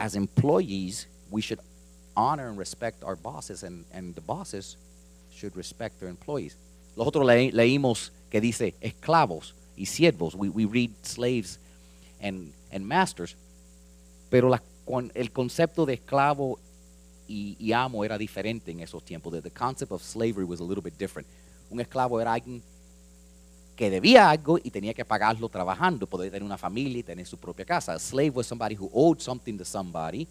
as employees, we should honor and respect our bosses, and, and the bosses should respect their employees. Nosotros le- leímos que dice esclavos y siervos. We, we read slaves and, and masters. Pero la- el concepto de esclavo y, y amo era diferente en esos tiempos. The, the concept of slavery was a little bit different. Un esclavo era alguien que debía algo y tenía que pagarlo trabajando, poder tener una familia y tener su propia casa. A slave was somebody who owed something to somebody,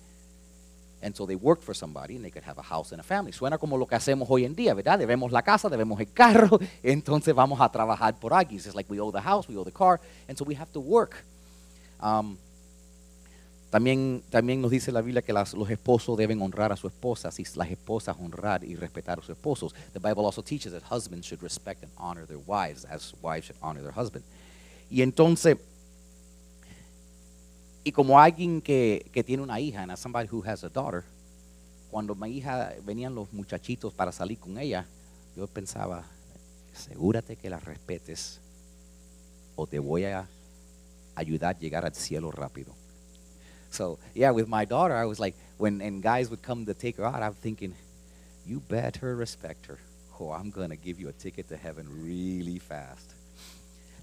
and so they worked for somebody and they could have a house and a family. Suena como lo que hacemos hoy en día, ¿verdad? Debemos la casa, debemos el carro, entonces vamos a trabajar por alguien. It's like we owe the house, we owe the car, and so we have to work. Um, también, también nos dice la Biblia que las- los esposos deben honrar a sus esposas y las esposas honrar y respetar a sus esposos. The Bible also teaches that husbands should respect and honor their wives as wives should honor their husband. Y entonces, y como alguien que, que tiene una hija, and as somebody who has a daughter, cuando mi hija venían los muchachitos para salir con ella, yo pensaba, asegúrate que la respetes o te voy a ayudar a llegar al cielo rápido. So yeah, with my daughter, I was like, when and guys would come to take her out, I'm thinking, you better respect her, or I'm gonna give you a ticket to heaven really fast.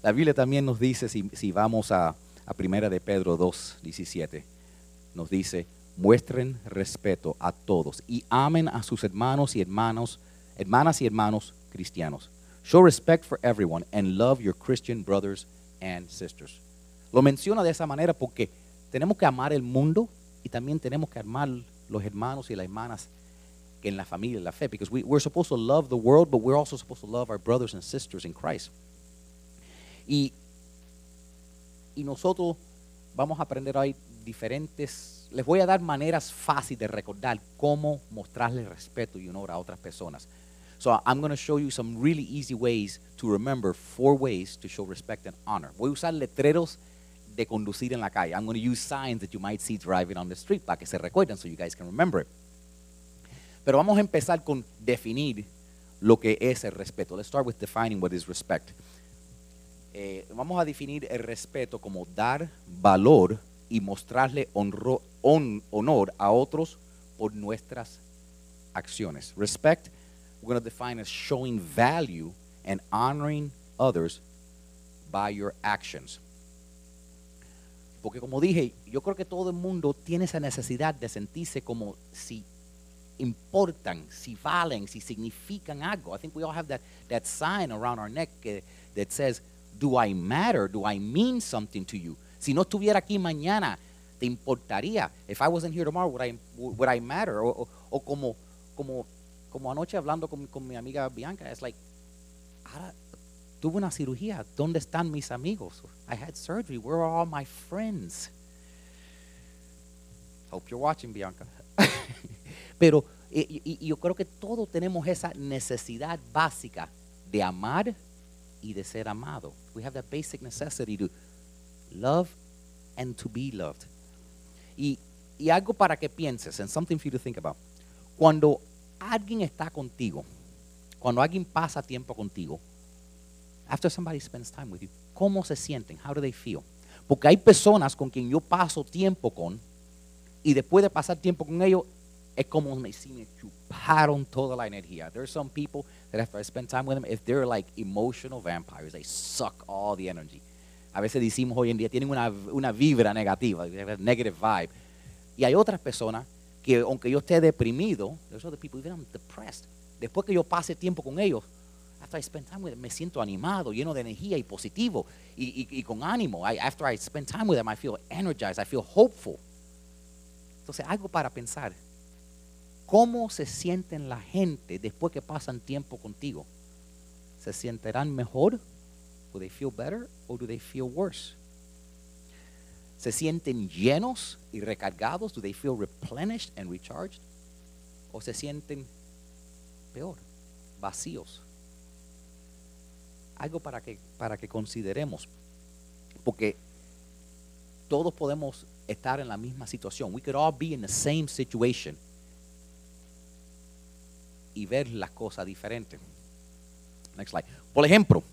La Biblia también nos dice, si, si vamos a, a Primera de Pedro 2, 17, nos dice, muestren respeto a todos y amen a sus hermanos y hermanos, hermanas y hermanos cristianos. Show respect for everyone and love your Christian brothers and sisters. Lo menciona de esa manera porque tenemos que amar el mundo y también tenemos que amar los hermanos y las hermanas en la familia, en la fe, because we, we're supposed to love the world, but we're also supposed to love our brothers and sisters in Christ. Y, y nosotros vamos a aprender hoy diferentes, les voy a dar maneras fáciles de recordar cómo mostrarle respeto y honor a otras personas. So I'm going to show you some really easy ways to remember four ways to show respect and honor. Voy a usar letreros de conducir en la calle. I'm going to use signs that you might see driving on the street para que se recuerden so you guys can remember it. Pero vamos a empezar con definir lo que es el respeto. Let's start with defining what is respect. Eh, vamos a definir el respeto como dar valor y mostrarle honro- hon- honor a otros por nuestras acciones. Respect, we're going to define as showing value and honoring others by your actions. Porque como dije, yo creo que todo el mundo tiene esa necesidad de sentirse como si importan, si valen, si significan algo. I think we all have that, that sign around our neck that says, do I matter? Do I mean something to you? Si no estuviera aquí mañana, ¿te importaría? If I wasn't here tomorrow, would I, would I matter? O, como, como, como anoche hablando con, con mi amiga Bianca, es like, ahora tuve una cirugía, ¿dónde están mis amigos? I had surgery, where are all my friends? Hope you're watching, Bianca. Pero y- y- yo creo que todos tenemos esa necesidad básica de amar y de ser amado. We have that basic necessity to love and to be loved. Y algo para que pienses, and something for you to think about. Cuando alguien está contigo, cuando alguien pasa tiempo contigo, after somebody spends time with you, ¿cómo se sienten? How do they feel? Porque hay personas con quien yo paso tiempo con y después de pasar tiempo con ellos es como me, si me chuparon toda la energía. There's some people that after I spend time with them, if they're like emotional vampires, they suck all the energy. A veces decimos hoy en día, tienen una, una vibra negativa, negative vibe. Y hay otras personas que aunque yo esté deprimido, there's other people, even I'm depressed, después que yo pase tiempo con ellos, after I spend time with them, me siento animado, lleno de energía y positivo y, con ánimo. I, after I spend time with them, I feel energized, I feel hopeful. Entonces, algo para pensar. ¿Cómo se sienten la gente después que pasan tiempo contigo? ¿Se sentirán mejor? Do they feel better or do they feel worse? ¿Se sienten llenos y recargados? Do they feel replenished and recharged? ¿O se sienten peor, vacíos? Algo para que, para que consideremos. Porque todos podemos estar en la misma situación. We could all be in the same situation y ver las cosas diferentes. Next slide. Por ejemplo,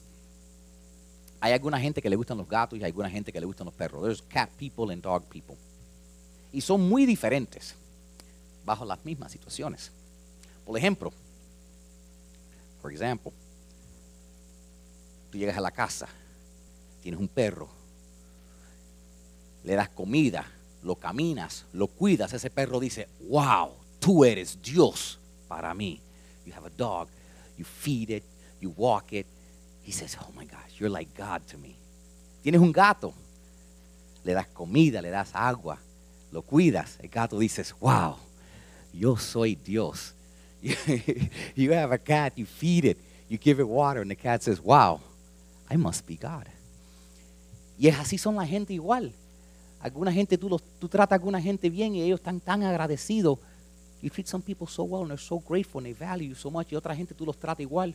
hay alguna gente que le gustan los gatos y hay alguna gente que le gustan los perros. There's cat people and dog people. y son muy diferentes bajo las mismas situaciones. Por ejemplo, por ejemplo, tú llegas a la casa, tienes un perro, le das comida, lo caminas, lo cuidas, ese perro dice, wow, tú eres Dios para mí. You have a dog, you feed it, you walk it. He says, oh my gosh, you're like God to me. Tienes un gato, le das comida, le das agua, lo cuidas. El gato dices, wow, yo soy Dios. you have a cat, you feed it, you give it water, and the cat says, wow, I must be God. Y es así son la gente igual. Alguna gente, tú, tú tratas a alguna gente bien y ellos están tan agradecidos. You treat some people so well and they're so grateful and they value you so much. Y otra gente tú los tratas igual.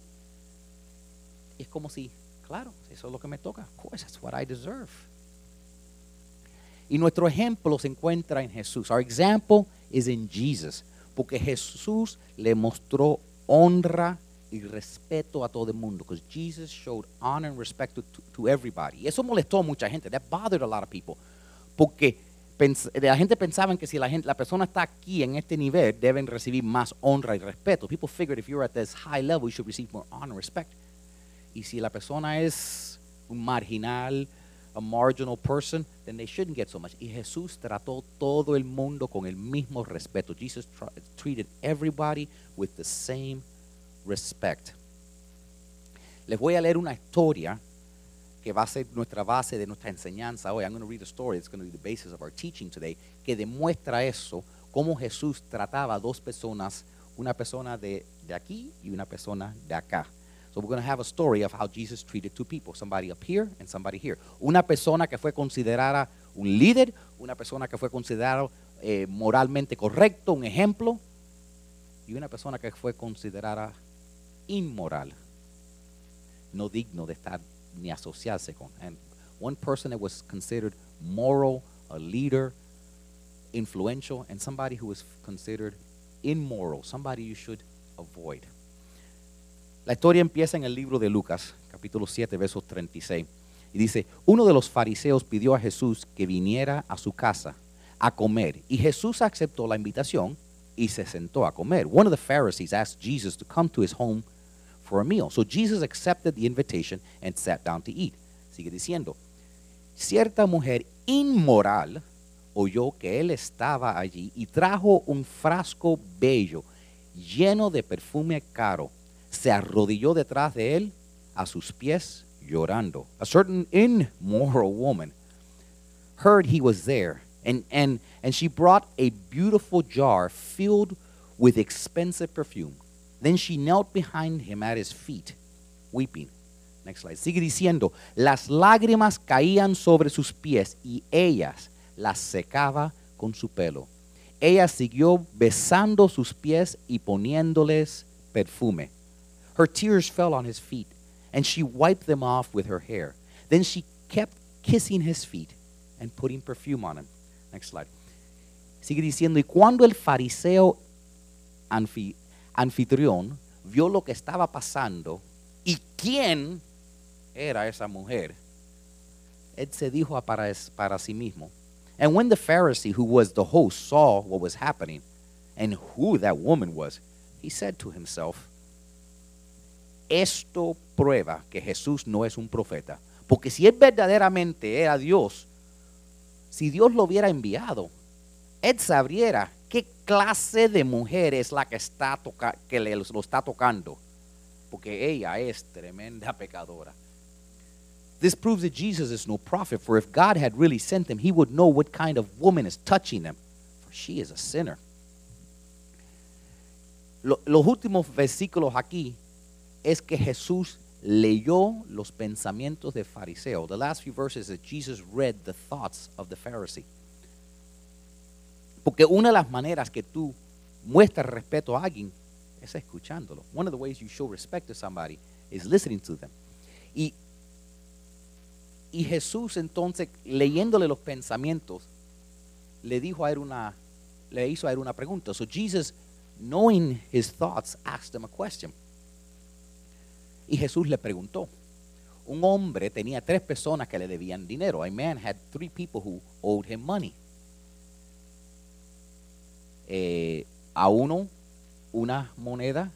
Es como si, claro, eso es lo que me toca. Of course, that's what I deserve. Y nuestro ejemplo se encuentra en Jesús. Our example is in Jesus. Porque Jesús le mostró honra y respeto a todo el mundo. Because Jesus showed honor and respect to, to, everybody. Y eso molestó a mucha gente. That bothered a lot of people. Porque la gente pensaba que si la, gente, la persona está aquí en este nivel, deben recibir más honra y respeto. People figured if you're at this high level, you should receive more honor and respect. Y si la persona es un marginal, a marginal person, then they shouldn't get so much. Y Jesús trató todo el mundo con el mismo respeto. Jesus treated everybody with the same respect. Les voy a leer una historia que va a ser nuestra base de nuestra enseñanza hoy. I'm going to read a story that's going to be the basis of our teaching today, que demuestra eso, cómo Jesús trataba a dos personas, una persona de, de aquí y una persona de acá. So we're going to have a story of how Jesus treated two people, somebody up here and somebody here. Una persona que fue considerada un líder, una persona que fue considerada eh, moralmente correcto, un ejemplo, y una persona que fue considerada inmoral, no digno de estar ni asociarse con. And one person that was considered moral, a leader, influential, and somebody who was considered immoral, somebody you should avoid. La historia empieza en el libro de Lucas, capítulo 7, versos 36. Y dice, uno de los fariseos pidió a Jesús que viniera a su casa a comer. Y Jesús aceptó la invitación y se sentó a comer. One of the Pharisees asked Jesus to come to his home for a meal. So Jesus accepted the invitation and sat down to eat. Sigue diciendo, cierta mujer inmoral oyó que él estaba allí y trajo un frasco bello lleno de perfume caro se arrodilló detrás de él a sus pies llorando. A certain immoral woman heard he was there, and, and, and she brought a beautiful jar filled with expensive perfume. Then she knelt behind him at his feet, weeping. Next slide. Sigue diciendo, las lágrimas caían sobre sus pies y ellas las secaba con su pelo. Ella siguió besando sus pies y poniéndoles perfume. Her tears fell on his feet, and she wiped them off with her hair. Then she kept kissing his feet and putting perfume on him. Next slide. Sigue diciendo, y cuando el fariseo anfitrión vio lo que estaba pasando y quién era esa mujer, él se dijo para, para sí mismo. And when the Pharisee, who was the host, saw what was happening and who that woman was, he said to himself, esto prueba que Jesús no es un profeta. Porque si él verdaderamente era Dios, si Dios lo hubiera enviado, él sabría qué clase de mujer es la que, está toca que le, lo está tocando. Porque ella es tremenda pecadora. This proves that Jesus is no prophet, for if God had really sent him, he would know what kind of woman is touching him, for she is a sinner. los últimos versículos aquí es que Jesús leyó los pensamientos del fariseo. The last few verses that Jesus read the thoughts of the Pharisee. Porque una de las maneras que tú muestras respeto a alguien es escuchándolo. One of the ways you show respect to somebody is listening to them. Y, y Jesús entonces, leyéndole los pensamientos, le dijo a él una, le hizo a él una pregunta. So Jesus, knowing his thoughts, asked him a question. Y Jesús le preguntó. Un hombre tenía tres personas que le debían dinero. A man had three people who owed him money. Eh, a uno una moneda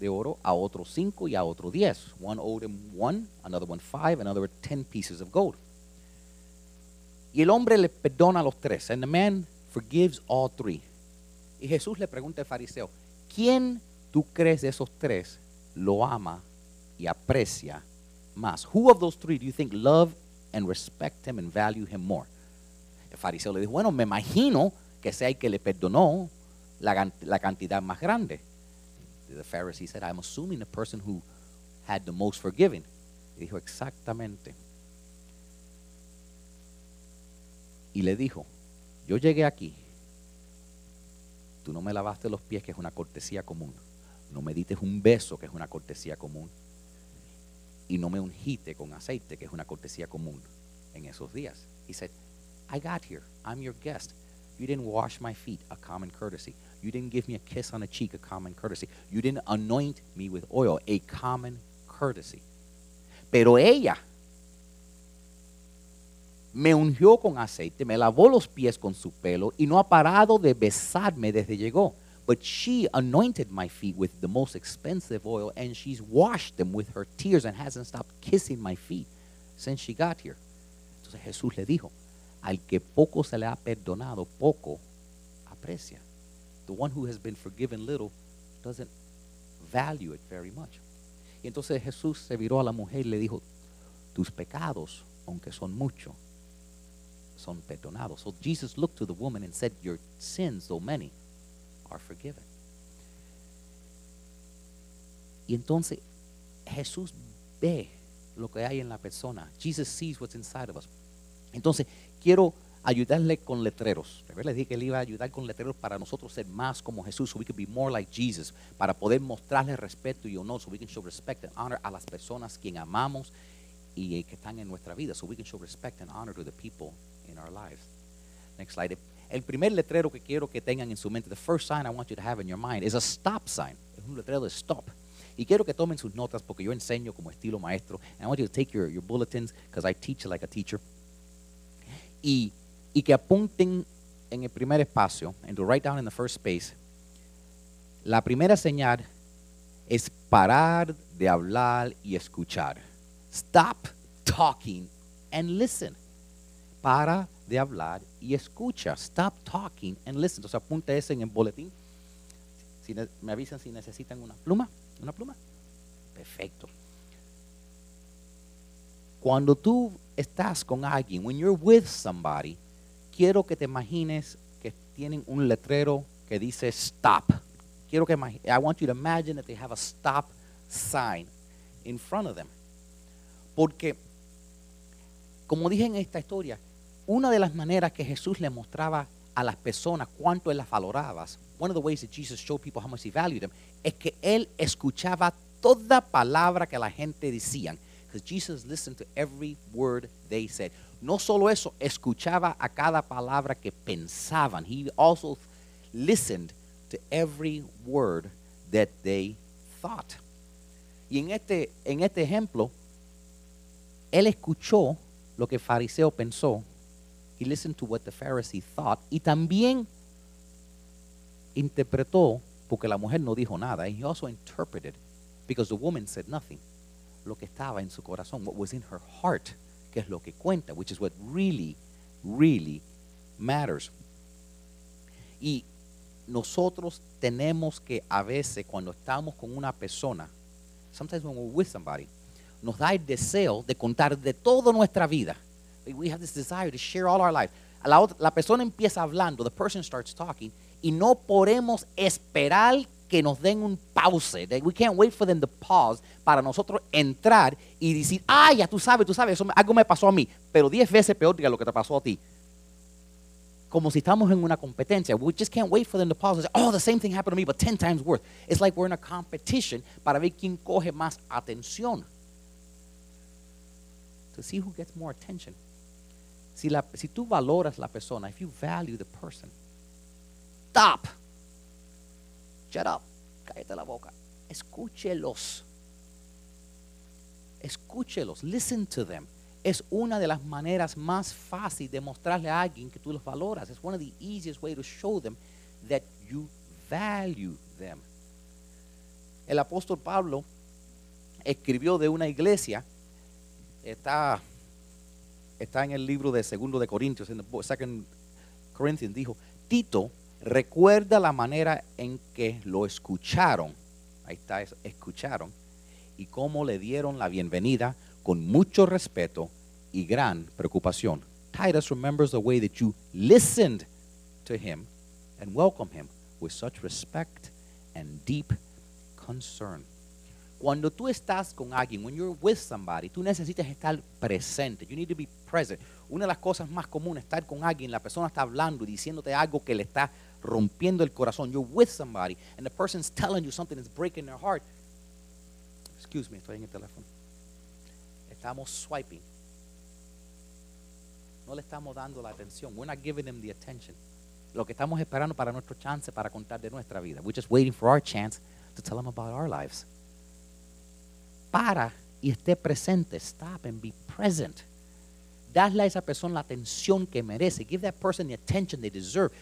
de oro, a otro cinco y a otro diez. One owed him one, another one five, another ten pieces of gold. Y el hombre le perdona a los tres. And the man forgives all three. Y Jesús le pregunta al fariseo, ¿quién tú crees de esos tres lo ama y aprecia más? Who of those three do you think love and respect him and value him more? El fariseo le dijo, bueno, me imagino que sea el que le perdonó la, la cantidad más grande. The Pharisee said, I'm assuming the person who had the most forgiving. Y dijo, exactamente. Y le dijo, yo llegué aquí, tú no me lavaste los pies, que es una cortesía común, no me diste un beso, que es una cortesía común, y no me ungiste con aceite, que es una cortesía común en esos días. He said, I got here, I'm your guest. You didn't wash my feet, a common courtesy. You didn't give me a kiss on the cheek, a common courtesy. You didn't anoint me with oil, a common courtesy. Pero ella me ungió con aceite, me lavó los pies con su pelo y no ha parado de besarme desde llegó. But she anointed my feet with the most expensive oil and she's washed them with her tears and hasn't stopped kissing my feet since she got here. Entonces Jesús le dijo, al que poco se le ha perdonado, poco aprecia. The one who has been forgiven little doesn't value it very much. Y entonces Jesús se viró a la mujer y le dijo, tus pecados, aunque son muchos, son perdonados. So Jesus looked to the woman and said, Your sins, though many, are forgiven. Y entonces Jesús ve lo que hay en la persona. Jesus sees what's inside of us. Entonces, quiero ayudarle con letreros. Les dije que le iba a ayudar con letreros para nosotros ser más como Jesús, so we could be more like Jesus, para poder mostrarle respeto y honor, so we can show respect and honor a las personas quien amamos y eh, que están en nuestra vida, so we can show respect and honor to the people in our lives. Next slide. El primer letrero que quiero que tengan en su mente, the first sign I want you to have in your mind is a stop sign. Es un letrero de stop. Y quiero que tomen sus notas porque yo enseño como estilo maestro. And I want you to take your, your bulletins because I teach like a teacher. Y, que apunten en el primer espacio, and to write down in the first space, la primera señal es parar de hablar y escuchar. Stop talking and listen. Para de hablar y escucha. Stop talking and listen. Entonces apunta ese en el boletín. Si me avisan si necesitan una pluma. ¿Una pluma? Perfecto. Cuando tú estás con alguien, when you're with somebody, quiero que te imagines que tienen un letrero que dice stop. Quiero que I want you to imagine that they have a stop sign in front of them. Porque, como dije en esta historia, una de las maneras que Jesús le mostraba a las personas cuánto él las valoraba, one of the ways that Jesus showed people how much he valued them, es que él escuchaba toda palabra que la gente decían. Because Jesus listened to every word they said. No solo eso, escuchaba a cada palabra que pensaban. He also listened to every word that they thought. Y en este, en este ejemplo, él escuchó lo que fariseo pensó. He listened to what the Pharisee thought. Y también interpretó, porque la mujer no dijo nada. He also interpreted, because the woman said nothing, lo que estaba en su corazón, what was in her heart, que es lo que cuenta, which is what really, really matters. Y nosotros tenemos que a veces cuando estamos con una persona, sometimes when we're with somebody, nos da el deseo de contar de toda nuestra vida. We have this desire to share all our life. La, persona empieza hablando, the person starts talking, y no podemos esperar que nos den un pause. We can't wait for them to pause para nosotros entrar y decir, ah, ya tú sabes, tú sabes, eso algo me pasó a mí, pero diez veces peor que lo que te pasó a ti como si estamos en una competencia. We just can't wait for them to pause say, oh, the same thing happened to me, but 10 times worse. It's like we're in a competition para ver quién coge más atención. To see who gets more attention. Si, si tú valoras la persona, if you value the person, stop. Shut up. Cállate la boca. Escúchelos. Escúchelos. Listen to them. Es una de las maneras más fáciles de mostrarle a alguien que tú los valoras. It's one of the easiest way to show them that you value them. El apóstol Pablo escribió de una iglesia, está, está en el libro de Segundo de Corintios, en the Second Corinthians, dijo, Tito recuerda la manera en que lo escucharon, ahí está, escucharon, y cómo le dieron la bienvenida con mucho respeto y gran preocupación. Titus remembers the way that you listened to him and welcomed him with such respect and deep concern. Cuando tú estás con alguien, when you're with somebody, tú necesitas estar presente. You need to be present. Una de las cosas más comunes, estar con alguien, la persona está hablando y diciéndote algo que le está rompiendo el corazón. You're with somebody and the person's telling you something that's breaking their heart. Excuse me, estoy en el teléfono. Estamos swiping. No le estamos dando la atención. We're not giving them the attention. Lo que estamos esperando para nuestro chance para contar de nuestra vida. We're just waiting for our chance to tell them about our lives. Para y esté presente. Stop and be present. Dale a esa persona la atención que merece. Give that person the attention they deserve.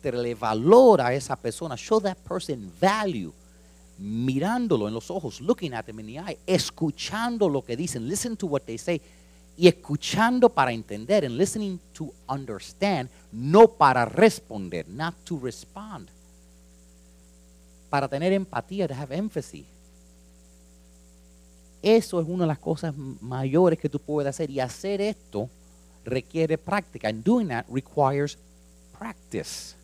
Muéstrele valor a esa persona. Show that person value. Mirándolo en los ojos, looking at them in the eye, escuchando lo que dicen. Listen to what they say y escuchando para entender, and listening to understand, no para responder, not to respond. Para tener empatía, to have empathy. Eso es una de las cosas mayores que tú puedes hacer y hacer esto requiere práctica. And doing that requires practice.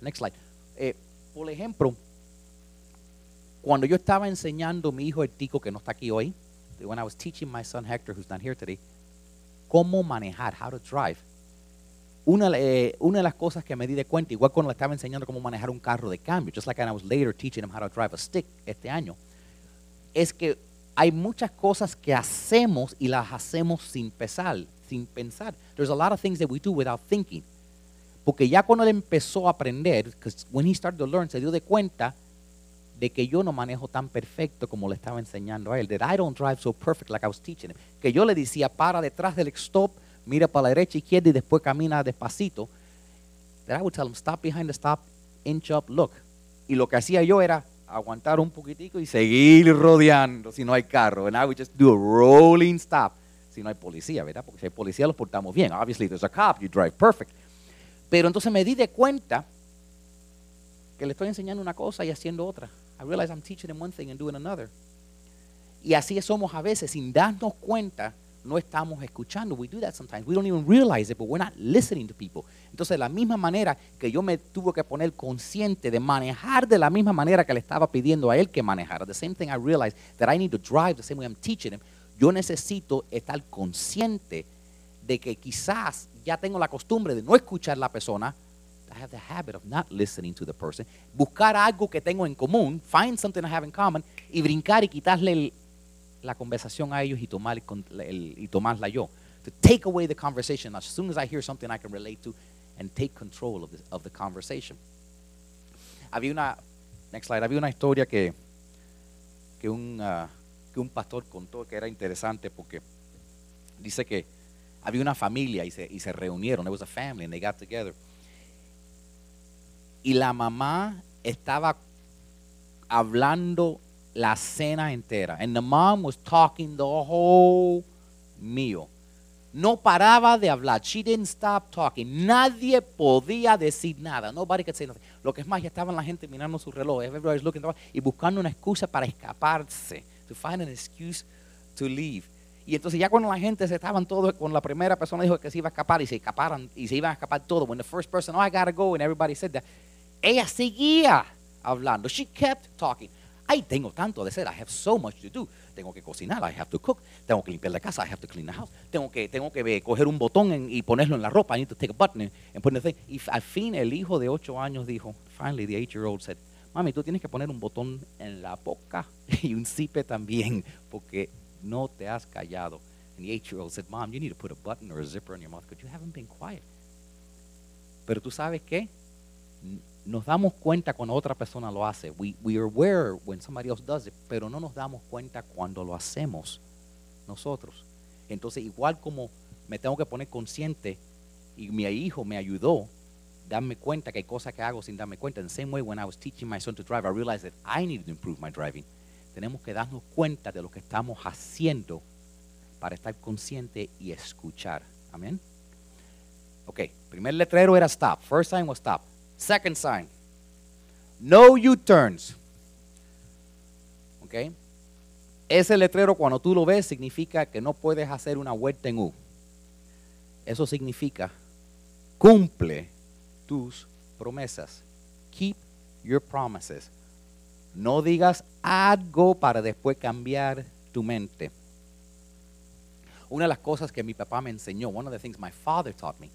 Next slide. Eh, por ejemplo, cuando yo estaba enseñando a mi hijo el tico que no está aquí hoy, when I was teaching my son Hector, who's not here today, cómo manejar, how to drive. Una, eh, una de las cosas que me di de cuenta, igual cuando le estaba enseñando cómo manejar un carro de cambio, just like I was later teaching him how to drive a stick este año, es que hay muchas cosas que hacemos y las hacemos sin pensar, sin pensar. There's a lot of things that we do without thinking. Porque ya cuando él empezó a aprender, when he started to learn, se dio de cuenta de que yo no manejo tan perfecto como le estaba enseñando a él. That I don't drive so perfect like I was teaching him. Que yo le decía, para detrás del stop, mira para la derecha, izquierda y después camina despacito. That I would tell him, stop behind the stop, inch up, look. Y lo que hacía yo era aguantar un poquitico y seguir rodeando si no hay carro. And I would just do a rolling stop si no hay policía, ¿verdad? Porque si hay policía los portamos bien. Obviously, there's a cop, you drive perfect. Pero entonces me di de cuenta que le estoy enseñando una cosa y haciendo otra. I realize I'm teaching them one thing and doing another. Y así somos a veces, sin darnos cuenta, no estamos escuchando. We do that sometimes. We don't even realize it, but we're not listening to people. Entonces, de la misma manera que yo me tuve que poner consciente de manejar de la misma manera que le estaba pidiendo a él que manejara. The same thing I realized that I need to drive the same way I'm teaching him. Yo necesito estar consciente de que quizás ya tengo la costumbre de no escuchar la persona, I have the habit of not listening to the person. Buscar algo que tengo en común, find something I have in common, y brincar y quitarle la conversación a ellos y, tomar el, el, y tomarla yo. To take away the conversation as soon as I hear something I can relate to and take control of the, of the conversation. Había una, next slide, había una historia que, que, un, uh, que un pastor contó que era interesante porque dice que había una familia y se, y se reunieron. There was a family and they got together y la mamá estaba hablando la cena entera. And the mom was talking the whole meal. No paraba de hablar. She didn't stop talking. Nadie podía decir nada. Nobody could say nothing. Lo que es más, ya estaban la gente mirando su reloj. Everybody's looking y buscando una excusa para escaparse. To find an excuse to leave. Y entonces ya cuando la gente se estaban todos, cuando la primera persona dijo que se iba a escapar y se escaparan y se iban a escapar todos. When the first person, oh, I gotta go, and everybody said that. Ella seguía hablando. She kept talking. Ay, tengo tanto de hacer. I have so much to do. Tengo que cocinar. I have to cook. Tengo que limpiar la casa. I have to clean the house. Tengo que, tengo que eh, coger un botón en, y ponerlo en la ropa. I need to take a button and, and put the thing. Y al fin el hijo de ocho años dijo, finally the eight-year-old said, mami, tú tienes que poner un botón en la boca y un zipe también, porque no te has callado. And the eight-year-old said, mom, you need to put a button or a zipper in your mouth because you haven't been quiet. Pero tú sabes qué? nos damos cuenta cuando otra persona lo hace. We, we are aware when somebody else does it, pero no nos damos cuenta cuando lo hacemos nosotros. Entonces, igual como me tengo que poner consciente y mi hijo me ayudó, darme cuenta que hay cosas que hago sin darme cuenta. In the same way, when I was teaching my son to drive, I realized that I needed to improve my driving. Tenemos que darnos cuenta de lo que estamos haciendo para estar consciente y escuchar. Amén. Ok, primer letrero era stop. First sign was stop. Second sign, no U-turns. Ok. Ese letrero cuando tú lo ves significa que no puedes hacer una vuelta en U. Eso significa cumple tus promesas. Keep your promises. No digas algo para después cambiar tu mente. Una de las cosas que mi papá me enseñó, one of the things my father taught me,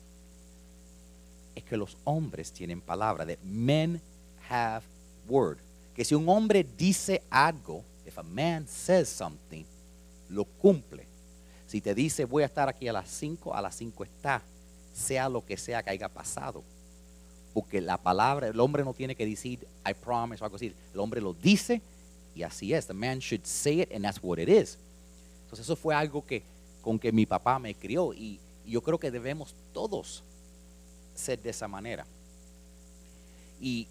es que los hombres tienen palabra, that men have word. Que si un hombre dice algo, if a man says something, lo cumple. Si te dice voy a estar aquí a las 5, a las 5 está, sea lo que sea que haya pasado. Porque la palabra, el hombre no tiene que decir I promise o algo así. El hombre lo dice y así es. The man should say it and that's what it is. Entonces eso fue algo que con que mi papá me crió y yo creo que debemos todos ser de esa manera. Y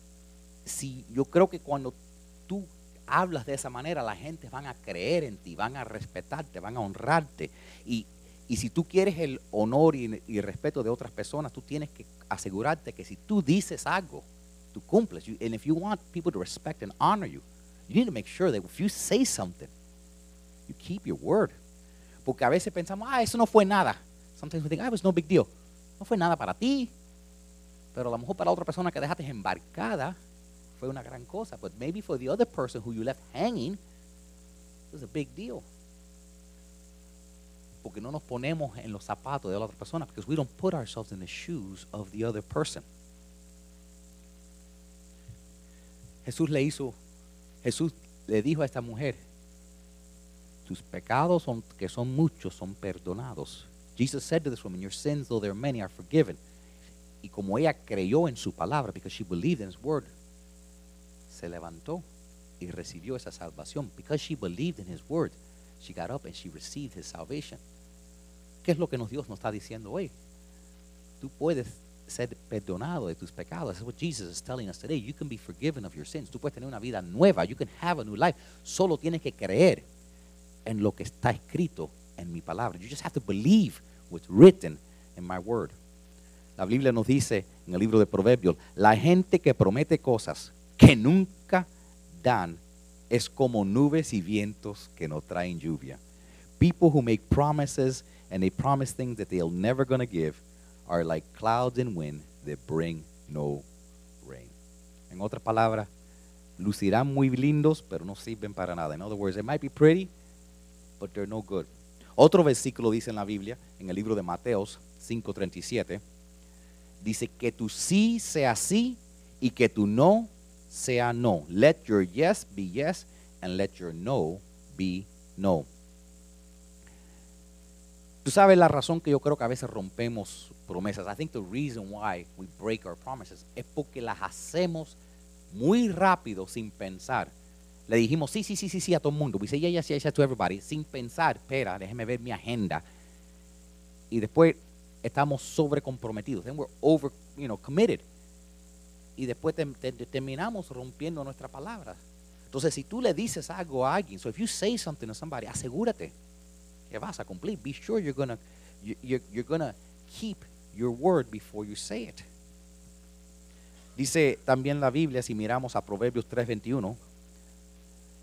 si yo creo que cuando tú hablas de esa manera, la gente van a creer en ti, van a respetarte, van a honrarte. Y, y si tú quieres el honor y, y respeto de otras personas, tú tienes que asegurarte que si tú dices algo, tú cumples. You, and if you want people to respect and honor you, you need to make sure that if you say something, you keep your word. Porque a veces pensamos, ah, eso no fue nada. Sometimes we think, ah, it was no big deal. No fue nada para ti. Pero a lo mejor para otra persona que dejaste embarcada fue una gran cosa. But maybe for the other person who you left hanging, it was a big deal. Porque no nos ponemos en los zapatos de la otra persona. Because we don't put ourselves in the shoes of the other person. Jesús le hizo, Jesús le dijo a esta mujer, tus pecados son, que son muchos son perdonados. Jesus said to this woman, your sins, though they're many, are forgiven. Y como ella creyó en su palabra, because she believed in his word, se levantó y recibió esa salvación. Because she believed in his word, she got up and she received his salvation. ¿Qué es lo que Dios nos está diciendo hoy? Tú puedes ser perdonado de tus pecados. That's what Jesus is telling us today. You can be forgiven of your sins. Tú puedes tener una vida nueva. You can have a new life. Solo tienes que creer en lo que está escrito en mi palabra. You just have to believe what's written in my word. La Biblia nos dice en el libro de Proverbios, la gente que promete cosas que nunca dan es como nubes y vientos que no traen lluvia. People who make promises and they promise things that they're never going to give are like clouds and wind that bring no rain. En otras palabras, lucirán muy lindos, pero no sirven para nada. In other words, they might be pretty, but they're no good. Otro versículo dice en la Biblia, en el libro de Mateos 5:37, dice que tu sí sea sí y que tu no sea no. Let your yes be yes and let your no be no. Tú sabes la razón que yo creo que a veces rompemos promesas. I think the reason why we break our promises es porque las hacemos muy rápido sin pensar. Le dijimos sí, sí, sí, sí, sí a todo el mundo. We say yeah, yes, yes, yes to everybody. Sin pensar, espera, déjeme ver mi agenda. Y después estamos sobrecomprometidos. Then we're over, you know, committed. Y después te- te- terminamos rompiendo nuestra palabra. Entonces, si tú le dices algo a alguien, so if you say something to somebody, asegúrate que vas a cumplir. Be sure you're gonna, you- you're, you're gonna keep your word before you say it. Dice también la Biblia, si miramos a Proverbios 3:21,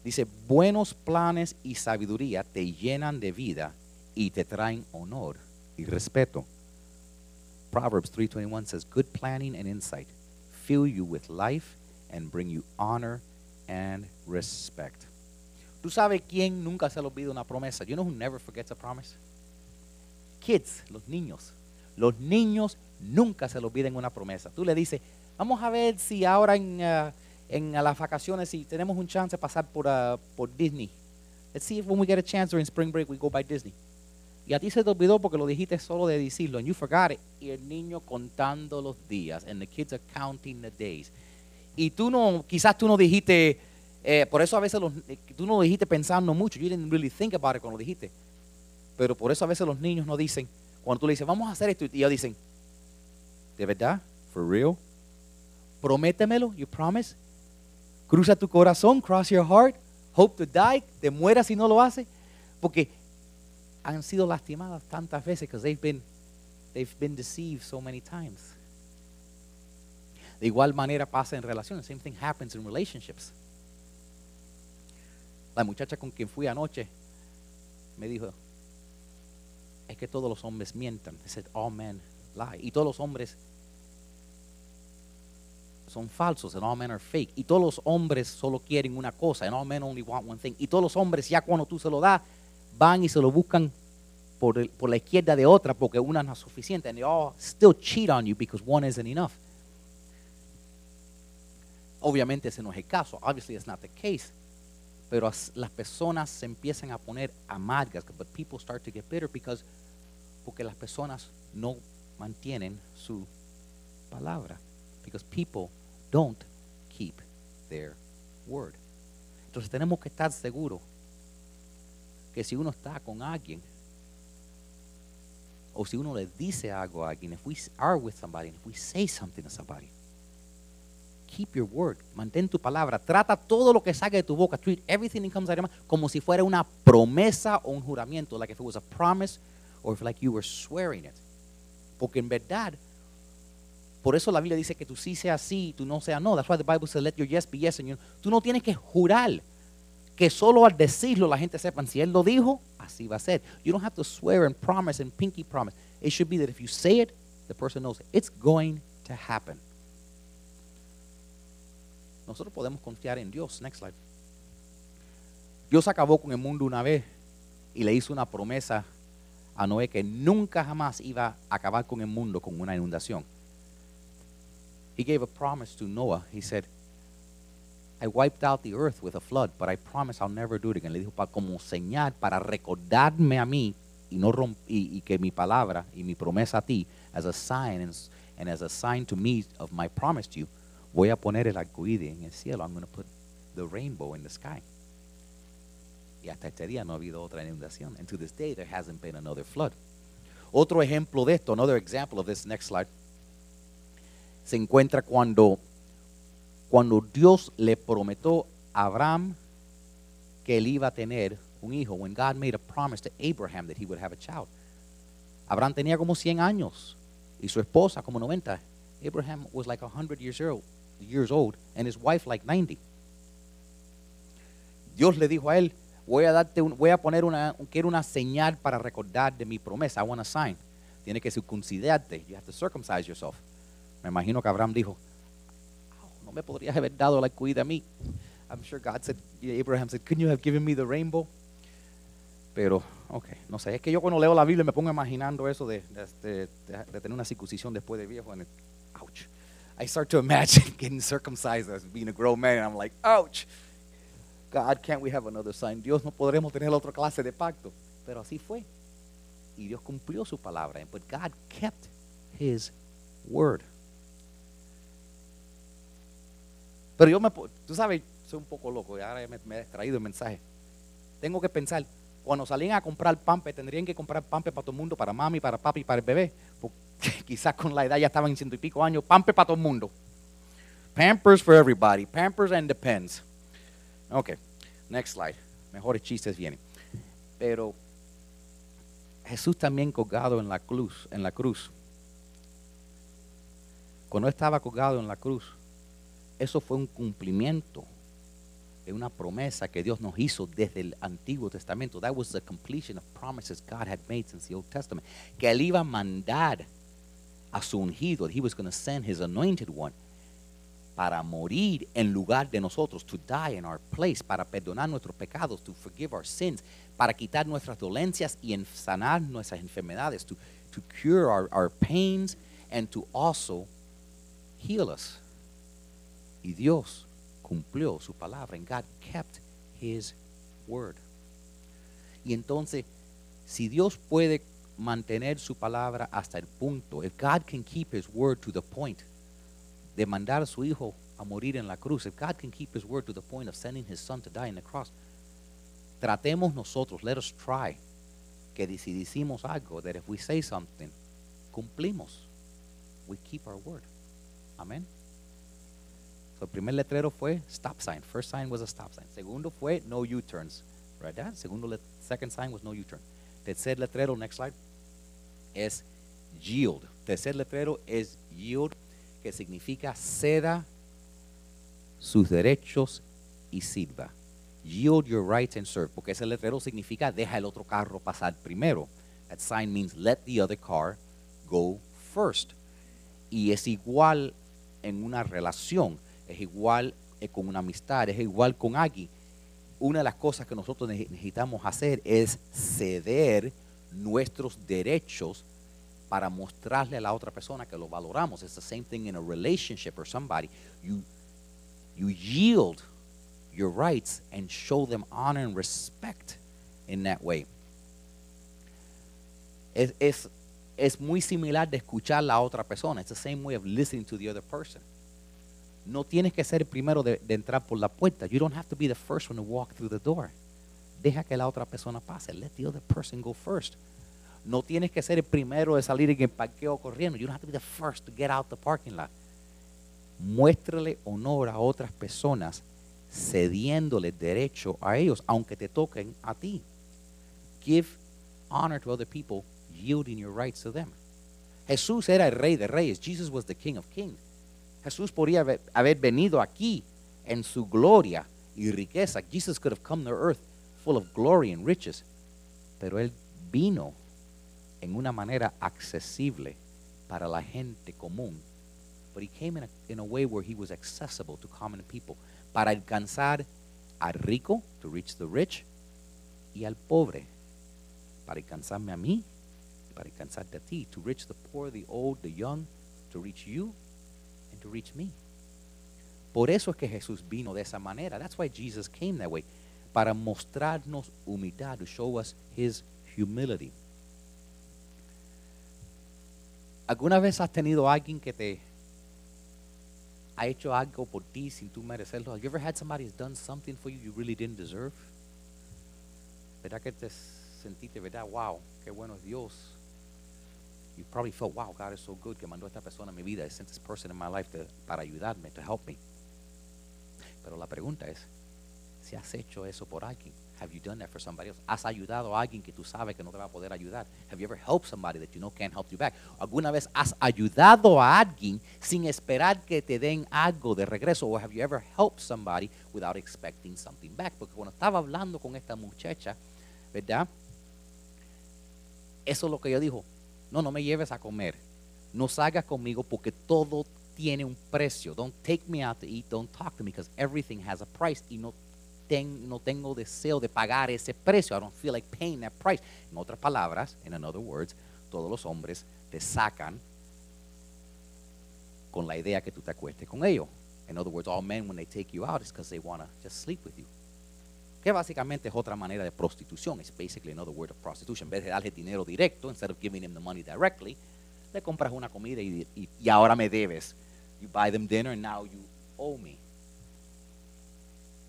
dice, buenos planes y sabiduría te llenan de vida y te traen honor y respeto. Proverbs 3:21 says, good planning and insight fill you with life and bring you honor and respect. ¿Tú sabes quién nunca se le olvida una promesa? You know who never forgets a promise? Kids, los niños. Los niños nunca se le olviden una promesa. Tú le dices, vamos a ver si ahora en, ah, las vacaciones, si tenemos un chance de pasar por, ah, por Disney. Let's see if when we get a chance during spring break we go by Disney. Y a ti se te olvidó porque lo dijiste solo de decirlo. And you forgot it. Y el niño contando los días. And the kids are counting the days. Y tú no, quizás tú no dijiste, eh, por eso a veces los, eh, tú no lo dijiste pensando mucho. You didn't really think about it cuando lo dijiste. Pero por eso a veces los niños no dicen, cuando tú le dices, vamos a hacer esto, y ellos dicen, ¿de verdad? ¿For real? prométemelo, you promise. Cruza tu corazón, cross your heart, hope to die, te mueras si no lo hace, porque han sido lastimadas tantas veces because they've been they've been deceived so many times. De igual manera pasa en relaciones. Same thing happens in relationships. La muchacha con quien fui anoche me dijo, es que todos los hombres mientan. I said, all men lie. Y todos los hombres son falsos and all men are fake. Y todos los hombres solo quieren una cosa and all men only want one thing. Y todos los hombres ya cuando tú se lo das, van y se lo buscan por, por la izquierda de otra porque una no es suficiente. And they all still cheat on you because one isn't enough. Obviamente ese no es el caso. Obviously it's not the case. Pero as- las personas se empiezan a poner amargas. But people start to get bitter because porque las personas no mantienen su palabra. Because people don't keep their word. Entonces tenemos que estar seguros que si uno está con alguien o si uno le dice algo a alguien, if we are with somebody, if we say something to somebody, keep your word, mantén tu palabra, trata todo lo que salga de tu boca, treat everything that comes out of your mouth como si fuera una promesa o un juramento, like if it was a promise or if like you were swearing it. Porque en verdad, por eso la Biblia dice que tú sí sea sí tú no sea no. That's why the Bible says let your yes be yes and your Tú no tienes que jurar que solo al decirlo la gente sepan si él lo dijo, así va a ser. You don't have to swear and promise and pinky promise. It should be that if you say it, the person knows it's going to happen. Nosotros podemos confiar en Dios. Next slide. Dios acabó con el mundo una vez y le hizo una promesa a Noé que nunca jamás iba a acabar con el mundo con una inundación. He gave a promise to Noah. He said, I wiped out the earth with a flood, but I promise I'll never do it again. Le dijo pa- como señal para recordarme a mí y, no romp- y, que mi palabra y mi promesa a ti, as a sign and as a sign to me of my promise to you, voy a poner el arcoíris en el cielo. I'm going to put the rainbow in the sky. Y hasta este día no ha habido otra inundación. And to this day there hasn't been another flood. Otro ejemplo de esto, another example of this, next slide, se encuentra cuando, cuando Dios le prometió a Abraham que él iba a tener un hijo. When God made a promise to Abraham that he would have a child. Abraham tenía como 100 años y su esposa como 90. Abraham was like 100 years old, years old and his wife like 90. Dios le dijo a él, voy a darte un- voy a poner una quiero una señal para recordar de mi promesa. I want a sign. Tiene que circuncidarte. You have to circumcise yourself. Me imagino que Abraham dijo, "Oh, no me podrías haber dado la cuida a mí. I'm sure God said, Abraham said, couldn't you have given me the rainbow? Pero, ok, no sé, es que yo cuando leo la Biblia me pongo imaginando eso de, de, de- tener una circuncisión después de viejo. It, ouch. I start to imagine getting circumcised as being a grown man, and I'm like, ouch. God, can't we have another sign? Dios, no podremos tener otra clase de pacto. Pero así fue. Y Dios cumplió su palabra. But God kept his word. Pero yo me, tú sabes, soy un poco loco y ahora me, he extraído el mensaje. Tengo que pensar, cuando salían a comprar pampe, tendrían que comprar pampe para todo el mundo, para mami, para papi, para el bebé. quizás con la edad ya estaban en ciento y pico años, pampe para todo el mundo. Pampers for everybody, Pampers and Depends. Ok, next slide. Mejores chistes vienen. Pero Jesús también colgado en la cruz, en la cruz. Cuando estaba colgado en la cruz, eso fue un cumplimiento de una promesa que Dios nos hizo desde el Antiguo Testamento. That was the completion of promises God had made since the Old Testament. Que Él iba a mandar a su ungido. He was going to send his anointed one para morir en lugar de nosotros, to die in our place, para perdonar nuestros pecados, to forgive our sins, para quitar nuestras dolencias y sanar nuestras enfermedades, to, to cure our, our pains and to also heal us. Y Dios cumplió su palabra, and God kept his word. Y entonces, si Dios puede mantener su palabra hasta el punto, if God can keep his word to the point de mandar a su hijo a morir en la cruz, if God can keep his word to the point of sending his son to die on the cross, tratemos nosotros, let us try, que si decimos algo, that if we say something, cumplimos. We keep our word. Amén. So, el primer letrero fue stop sign. First sign was a stop sign. Segundo fue no U-turns. Right, Dad? Segundo, second sign was no U-turn. Tercer letrero, next slide, es yield. Tercer letrero es yield, que significa ceda sus derechos y sirva. Yield your rights and serve, porque ese letrero significa deja el otro carro pasar primero. That sign means let the other car go first. Y es igual en una relación, es igual eh, con una amistad, es igual con alguien. Una de las cosas que nosotros ne- necesitamos hacer es ceder nuestros derechos para mostrarle a la otra persona que lo valoramos. It's the same thing in a relationship or somebody. You, you yield your rights and show them honor and respect in that way. Es, es, es muy similar de escuchar a la otra persona. It's the same way of listening to the other person. No tienes que ser el primero de, entrar por la puerta. You don't have to be the first one to walk through the door. Deja que la otra persona pase. Let the other person go first. No tienes que ser el primero de salir en el parqueo corriendo. You don't have to be the first to get out the parking lot. Muéstrale honor a otras personas cediéndole derecho a ellos, aunque te toquen a ti. Give honor to other people, yielding your rights to them. Jesús era el rey de reyes. Jesus was the king of kings. Jesús podría haber, venido aquí en su gloria y riqueza. Jesus could have come to earth full of glory and riches. Pero él vino en una manera accesible para la gente común. But he came in a, in a way where he was accessible to common people. Para alcanzar al rico, to reach the rich, y al pobre, para alcanzarme a mí, para alcanzarte a ti, to reach the poor, the old, the young, to reach you, to reach me. Por eso es que Jesús vino de esa manera. That's why Jesus came that way. Para mostrarnos humildad, to show us his humility. ¿Alguna vez has tenido alguien que te ha hecho algo por ti sin tú merecerlo? Have you ever had somebody who's done something for you you really didn't deserve? ¿Verdad que te sentiste, verdad? Wow, qué bueno es Dios. You probably felt, wow, God is so good que mandó esta persona en mi vida. I sent this person in my life to- para ayudarme, to help me. Pero la pregunta es, si has hecho eso por alguien, have you done that for somebody else? ¿Has ayudado a alguien que tú sabes que no te va a poder ayudar? Have you ever helped somebody that you know can't help you back? ¿Alguna vez has ayudado a alguien sin esperar que te den algo de regreso? Or have you ever helped somebody without expecting something back? Porque cuando estaba hablando con esta muchacha, ¿verdad? Eso es lo que ella dijo. No, no me lleves a comer. No salgas conmigo porque todo tiene un precio. Don't take me out to eat. Don't talk to me because everything has a price. Y no, ten- no tengo deseo de pagar ese precio. I don't feel like paying that price. En otras palabras, in other words, todos los hombres te sacan con la idea que tú te acuestes con ellos. In other words, all men when they take you out is because they want to just sleep with you. Que básicamente es otra manera de prostitución. It's basically another word of prostitution. En vez de darle dinero directo, instead of giving him the money directly, le compras una comida y, y, ahora me debes. You buy them dinner and now you owe me.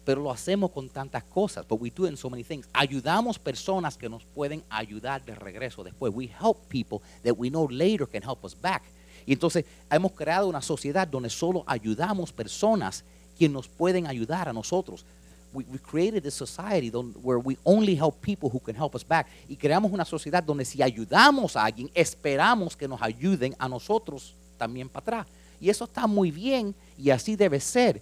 Pero lo hacemos con tantas cosas. But we do it in so many things. Ayudamos personas que nos pueden ayudar de regreso después. We help people that we know later can help us back. Y entonces hemos creado una sociedad donde solo ayudamos personas que nos pueden ayudar a nosotros. We, we created this society don- where we only help people who can help us back. Y creamos una sociedad donde si ayudamos a alguien, esperamos que nos ayuden a nosotros también para atrás. Y eso está muy bien y así debe ser.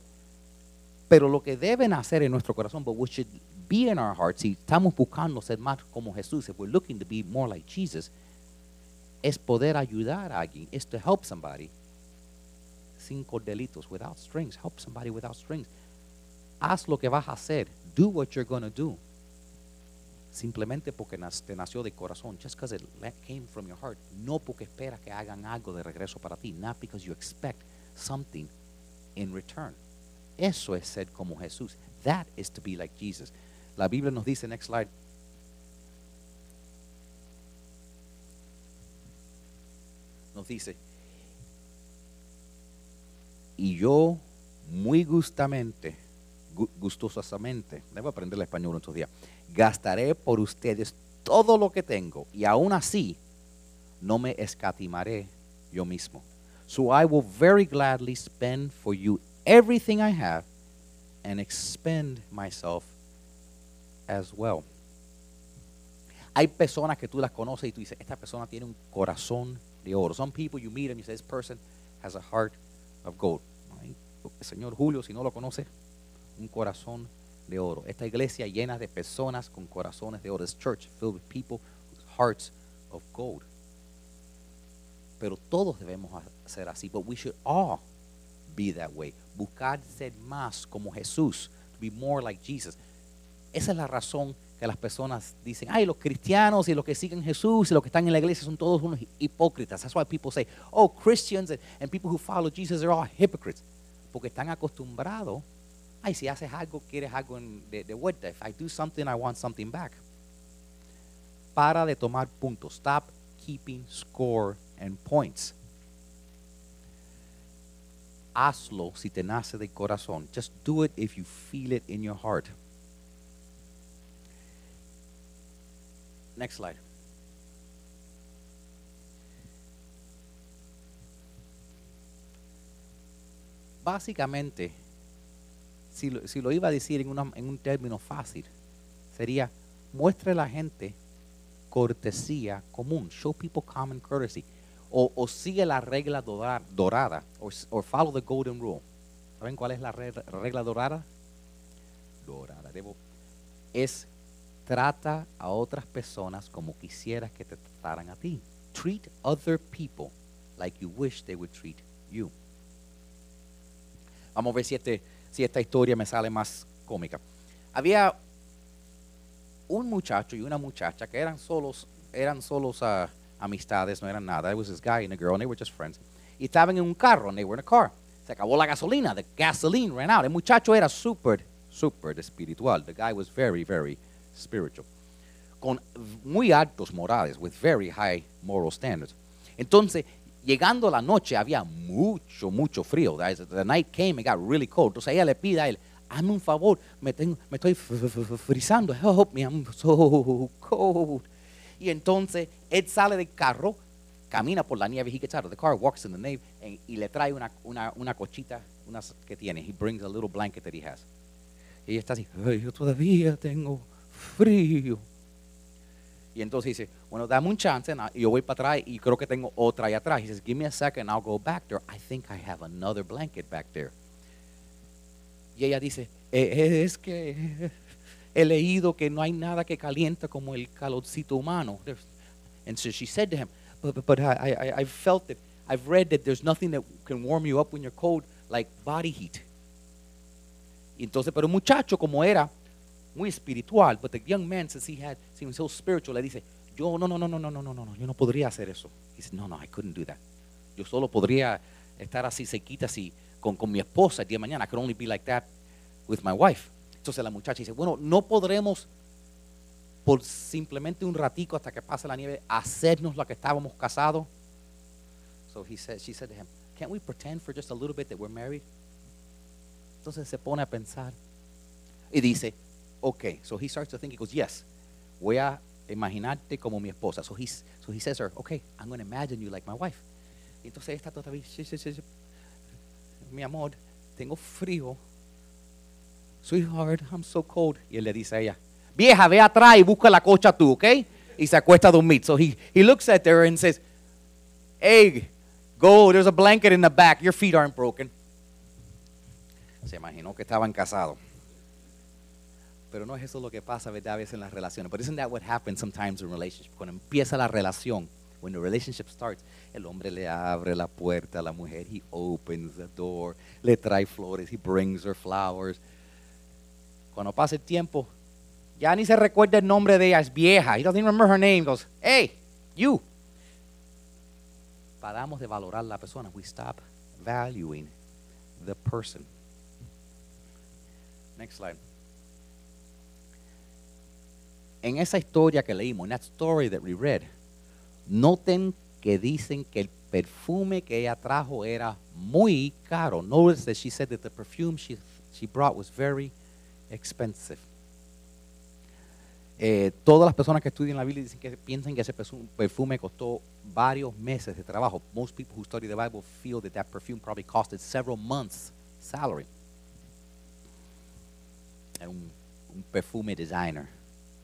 Pero lo que deben hacer en nuestro corazón, but what should be in our hearts, si estamos buscando ser más como Jesús, if we're looking to be more like Jesus, es poder ayudar a alguien, is to help somebody sin cordelitos, without strings. Help somebody without strings. Haz lo que vas a hacer. Do what you're going to do. Simplemente porque te nació de corazón, just because it came from your heart. No porque esperas que hagan algo de regreso para ti, not because you expect something in return. Eso es ser como Jesús. That is to be like Jesus. La Biblia nos dice, next slide. Nos dice, y yo muy gustamente, gu- gustosamente, debo aprender el español estos días, gastaré por ustedes todo lo que tengo y aún así no me escatimaré yo mismo. So I will very gladly spend for you everything I have and expend myself as well. Hay personas que tú las conoces y tú dices, esta persona tiene un corazón de oro. Some people you meet and you say, this person has a heart of gold. Señor Julio, si no lo conoce, un corazón de oro. Esta iglesia llena de personas con corazones de oro. This church filled with people with hearts of gold. Pero todos debemos ser así. But we should all be that way. Buscar ser más como Jesús. To be more like Jesus. Esa es la razón que las personas dicen, ay, los cristianos y los que siguen Jesús y los que están en la iglesia son todos unos hipócritas. That's why people say, oh, Christians and, and people who follow Jesus are all hypocrites. Porque están acostumbrados, ay, si haces algo, quieres algo de, de vuelta. If I do something, I want something back. Para de tomar puntos. Stop keeping score and points. Hazlo si te nace del corazón. Just do it if you feel it in your heart. Next slide. Básicamente, si lo, si lo iba a decir en, una- en un término fácil, sería muestre a la gente cortesía común. Show people common courtesy. O, o sigue la regla dora- dorada. O follow the golden rule. ¿Saben cuál es la re- regla dorada? Dorada. Debo, es trata a otras personas como quisieras que te trataran a ti. Treat other people like you wish they would treat you. Vamos a ver si, este, si esta historia me sale más cómica. Había un muchacho y una muchacha que eran solos, eran solos ah, amistades, no eran nada. It was this guy and a girl, and they were just friends. Y estaban en un carro, and they were in a car. Se acabó la gasolina, the gasoline ran out. El muchacho era super, super espiritual. The guy was very, very spiritual. Con muy altos morales, with very high moral standards. Entonces, llegando la noche, había mucho, mucho frío. The night came, it got really cold. Entonces ella le pide a él, hazme un favor, me, tengo, me estoy frizando, help me, I'm so cold. Y entonces él sale del carro, camina por la nieve, he gets out of the car, walks in the nave, and- y le trae una, una, una cochita que tiene. He brings a little blanket that he has. Y ella está así, "Ay, yo todavía tengo frío. Y entonces dice, bueno, dame un chance, I- y yo voy para atrás y creo que tengo otra ahí atrás. He says, give me a second, I'll go back there. I think I have another blanket back there. Y ella dice, "Eh, eh, es que he leído que no hay nada que calienta como el calorcito humano. And so she said to him, but, but, I, I, I've felt that, I've read that there's nothing that can warm you up when you're cold like body heat. Entonces, pero muchacho como era muy espiritual, but the young man, since he had, was so spiritual, le dice, yo no, no, no, no, no, no, no, no, yo no podría hacer eso. He said, no, no, I couldn't do that. Yo solo podría estar así sequita así con, con mi esposa el día de mañana. I could only be like that with my wife. Entonces la muchacha dice, bueno, no podremos por simplemente un ratico hasta que pase la nieve hacernos lo que estábamos casados. So he said, she said to him, can't we pretend for just a little bit that we're married? Entonces se pone a pensar y dice, okay. So he starts to think, he goes, yes, voy a imaginarte como mi esposa. So, he's, so he says her, okay, I'm going to imagine you like my wife. Entonces está todavía, "Sí, sí, sí, sí. mi amor, tengo frío. Sweetheart, I'm so cold. Y él le dice a ella, vieja, ve atrás y busca la cocha tú, ¿ok? Y se acuesta a dormir. So he, he looks at her and says, hey, go, there's a blanket in the back. Your feet aren't broken. Se imaginó que estaban casados. Pero no es eso lo que pasa, ¿verdad? A veces en las relaciones. But isn't that what happens sometimes in relationships? Cuando empieza la relación, when the relationship starts, el hombre le abre la puerta a la mujer. He opens the door, le trae flores, he brings her flowers. Cuando pasa el tiempo, ya ni se recuerda el nombre de ella, es vieja. He doesn't even remember her name. Goes, hey, you. Paramos de valorar la persona. We stop valuing the person. Next slide. En esa historia que leímos, in that story that we read, noten que dicen que el perfume que ella trajo era muy caro. Notice that she said that the perfume she, she brought was very expensive. Eh, todas las personas que estudian la Biblia dicen que piensan que ese perfu- perfume costó varios meses de trabajo. Most people who study the Bible feel that that perfume probably costed several months, salary. Un perfume designer.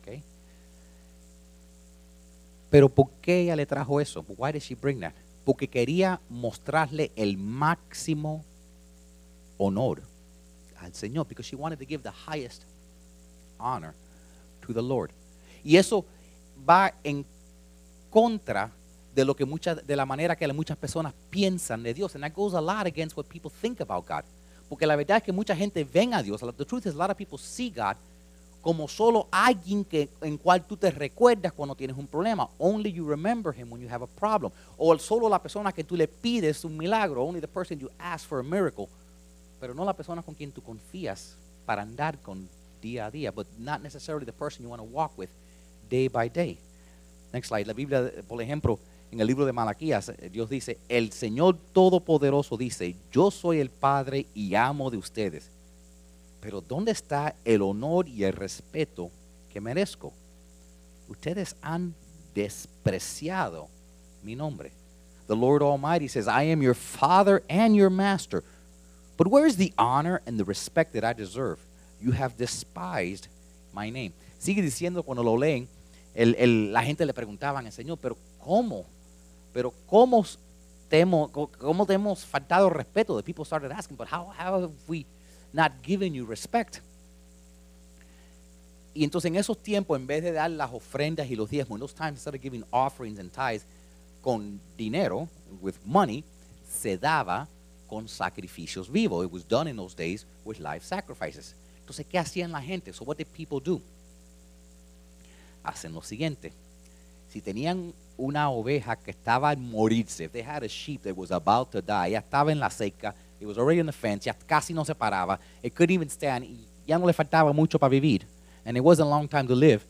Okay? Pero ¿por qué ella le trajo eso? Why did she bring that? Porque quería mostrarle el máximo honor al Señor. Because she wanted to give the highest honor to the Lord. Y eso va en contra de lo que muchas de la manera que muchas personas piensan de Dios and that goes a lot against what people think about God. Porque la verdad es que mucha gente ven a Dios. The truth is a lot of people see God como solo alguien que, en cual tú te recuerdas cuando tienes un problema. Only you remember him when you have a problem. O solo la persona que tú le pides un milagro. Only the person you ask for a miracle. Pero no la persona con quien tú confías para andar con día a día. But not necessarily the person you want to walk with day by day. Next slide. La Biblia, por ejemplo, en el libro de Malaquías, eh, Dios dice, el Señor Todopoderoso dice, yo soy el Padre y amo de ustedes pero ¿dónde está el honor y el respeto que merezco? Ustedes han despreciado mi nombre. The Lord Almighty says, I am your Father and your Master. But where is the honor and the respect that I deserve? You have despised my name. Sigue diciendo cuando lo leen, el, el, la gente le preguntaba al Señor, pero ¿cómo? Pero ¿cómo te hemos, cómo hemos faltado respeto? The people started asking, but how have we not giving you respect. Y entonces en esos tiempos, en vez de dar las ofrendas y los diezmos, in those times, instead of giving offerings and tithes con dinero, with money, se daba con sacrificios vivos. It was done in those days with life sacrifices. Entonces, ¿qué hacían la gente? So what did people do? Hacen lo siguiente. Si tenían una oveja que estaba a morirse, if they had a sheep that was about to die, ya estaba en la seca, It was already on the fence. Ya casi no se paraba. It couldn't even stand. Y ya no le faltaba mucho para vivir. And it wasn't a long time to live.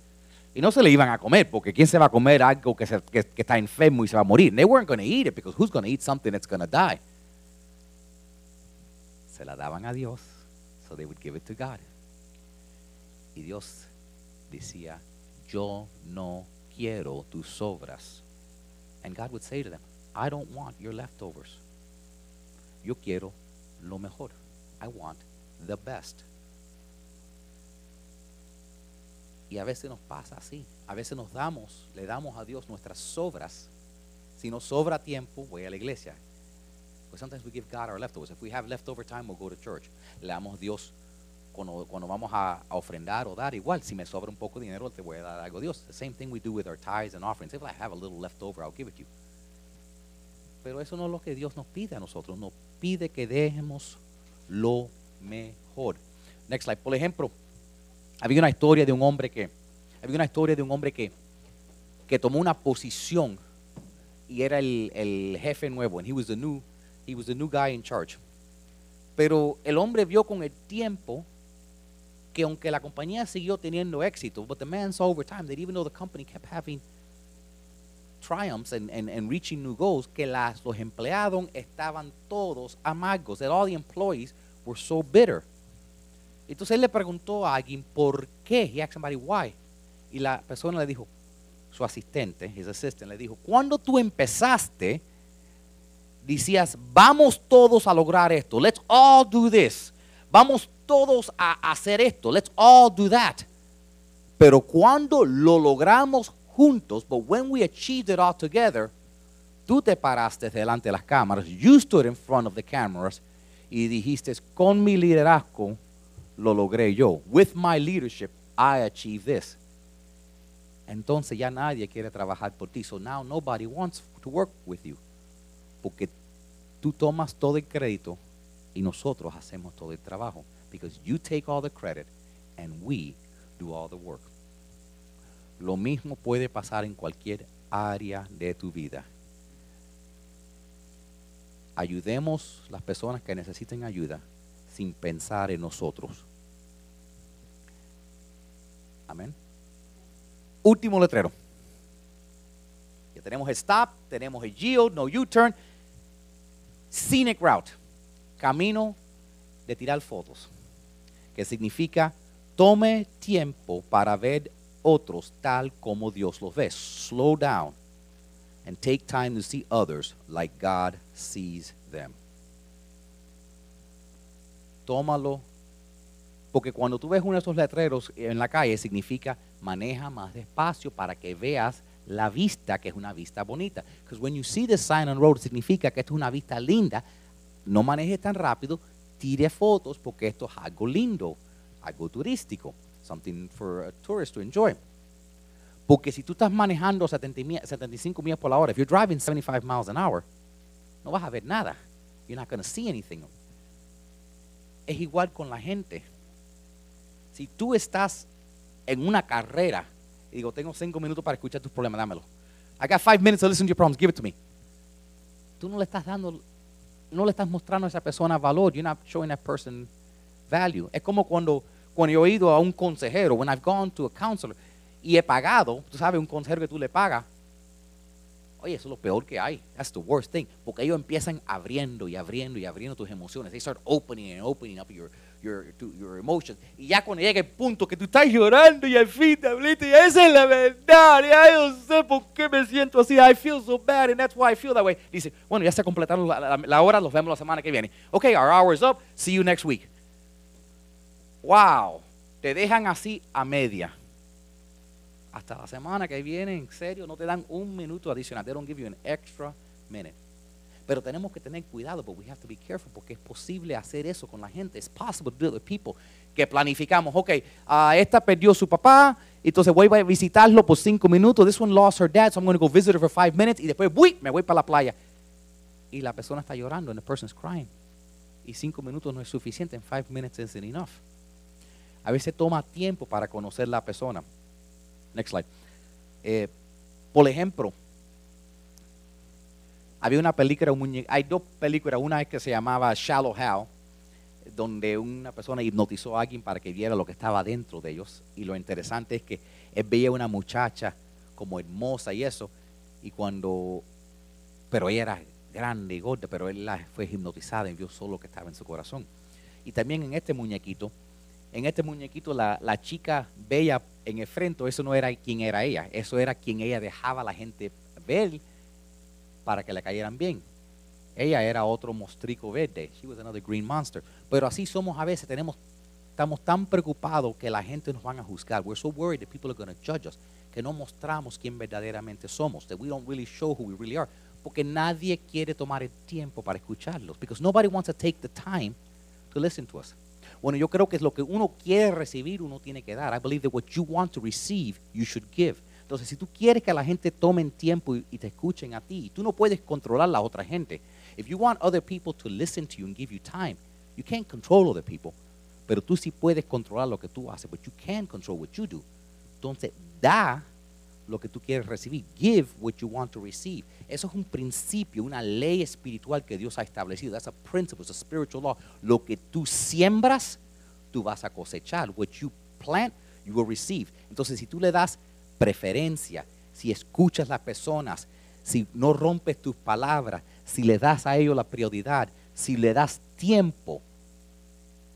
Y no se le iban a comer, porque ¿quién se va a comer algo que, se, que, que está enfermo y se va a morir? They weren't going to eat it, because who's going to eat something that's going to die? Se la daban a Dios, so they would give it to God. Y Dios decía, yo no quiero tus sobras. And God would say to them, I don't want your leftovers yo quiero lo mejor. I want the best. Y a veces nos pasa así. A veces nos damos, le damos a Dios nuestras sobras. Si nos sobra tiempo, voy a la iglesia. But sometimes we give God our leftovers. If we have leftover time, we'll go to church. Le damos a Dios cuando, cuando vamos a, ofrendar o dar. Igual, si me sobra un poco de dinero, te voy a dar algo a Dios. The same thing we do with our tithes and offerings. If I have a little left over, I'll give it to you. Pero eso no es lo que Dios nos pide a nosotros. Nos pide que dejemos lo mejor. Next slide. Por ejemplo, había una historia de un hombre que, había una historia de un hombre que, que tomó una posición y era el, el jefe nuevo. And he was the new, he was the new guy in charge. Pero el hombre vio con el tiempo que aunque la compañía siguió teniendo éxito, but the man saw over time that even though the company kept having triumphs and, and, and reaching new goals que las, los empleados estaban todos amargos. That all the employees were so bitter. Entonces él le preguntó a alguien por qué. He asked somebody why. Y la persona le dijo, su asistente, his assistant, le dijo, cuando tú empezaste, decías, vamos todos a lograr esto. Let's all do this. Vamos todos a hacer esto. Let's all do that. Pero cuando lo logramos juntos, but when we achieved it all together, tú te paraste delante de las cámaras, you stood in front of the cameras y dijiste, con mi liderazgo lo logré yo. With my leadership, I achieved this. Entonces ya nadie quiere trabajar por ti. So now nobody wants to work with you. Porque tú tomas todo el crédito y nosotros hacemos todo el trabajo. Because you take all the credit and we do all the work. Lo mismo puede pasar en cualquier área de tu vida. Ayudemos las personas que necesiten ayuda sin pensar en nosotros. Amén. Último letrero. Ya tenemos stop, tenemos el yield, no U-turn. Scenic route. Camino de tirar fotos. Que significa tome tiempo para ver otros tal como Dios los ve. Slow down and take time to see others like God sees them. tómalo. Porque cuando tú ves uno de esos letreros en la calle, significa maneja más despacio para que veas la vista, que es una vista bonita. Because when you see the sign on road, significa que esto es una vista linda. No manejes tan rápido, tire fotos porque esto es algo lindo, algo turístico, something for a tourist to enjoy. Porque si tú estás manejando 70 mi- 75 millas por la hora, if you're driving 75 miles an hour, no vas a ver nada. You're not going to see anything. Es igual con la gente. Si tú estás en una carrera y digo, tengo cinco minutos para escuchar tus problemas, dámelo. I got five minutes to listen to your problems, give it to me. Tú no le estás dando, no le estás mostrando a esa persona valor. You're not showing that person value. Es como cuando, cuando yo he ido a un consejero, when I've gone to a counselor y he pagado, tú sabes, un consejero que tú le pagas. Oye, eso es lo peor que hay. That's the worst thing. Porque ellos empiezan abriendo y abriendo y abriendo tus emociones. They start opening and opening up your, your, to- your emotions. Y ya cuando llega el punto que tú estás llorando y al fin te habliste, y esa es la verdad. Ya yo sé por qué me siento así. I feel so bad and that's why I feel that way. Dice, bueno, ya se completaron la, la- la hora, los vemos la semana que viene. Okay, our hour is up. See you next week. Wow. Te dejan así a media. Hasta la semana que viene, en serio, no te dan un minuto adicional. They don't give you an extra minute. Pero tenemos que tener cuidado, but we have to be careful porque es posible hacer eso con la gente. It's possible to do it with people que planificamos. Ok, ah, esta perdió su papá, entonces voy a visitarlo por cinco minutos. This one lost her dad, so I'm going to go visit her for five minutes. Y después, uy, me voy para la playa. Y la persona está llorando, and the person's crying. Y cinco minutos no es suficiente, and five minutes isn't enough. A veces toma tiempo para conocer la persona. Next slide. Eh, por ejemplo, había una película, un hay dos películas, una que se llamaba Shallow Hal, donde una persona hipnotizó a alguien para que viera lo que estaba dentro de ellos. Y lo interesante es que él veía una muchacha como hermosa y eso, y cuando, pero ella era grande y gorda, pero él fue hipnotizada y vio solo lo que estaba en su corazón. Y también en este muñequito, en este muñequito la, la chica bella en el frente, eso no era quien era ella, eso era quien ella dejaba a la gente ver para que le cayeran bien. Ella era otro mostrico verde. She was another green monster. Pero así somos a veces, tenemos, estamos tan preocupados que la gente nos van a juzgar. We're so worried that people are going to judge us, que no mostramos quién verdaderamente somos, that we don't really show who we really are. Porque nadie quiere tomar el tiempo para escucharlos. Because nobody wants to take the time to listen to us. Bueno, yo creo que es lo que uno quiere recibir, uno tiene que dar. I believe that what you want to receive, you should give. Entonces, si tú quieres que la gente tome tiempo y, y te escuchen a ti, tú no puedes controlar a la otra gente. If you want other people to listen to you and give you time, you can't control other people. Pero tú sí puedes controlar lo que tú haces, but you can control what you do. Entonces, da lo que tú quieres recibir. Give what you want to receive. Eso es un principio, una ley espiritual que Dios ha establecido. That's a principle, it's a spiritual law. Lo que tú siembras, tú vas a cosechar. What you plant, you will receive. Entonces, si tú le das preferencia, si escuchas las personas, si no rompes tus palabras, si le das a ellos la prioridad, si le das tiempo,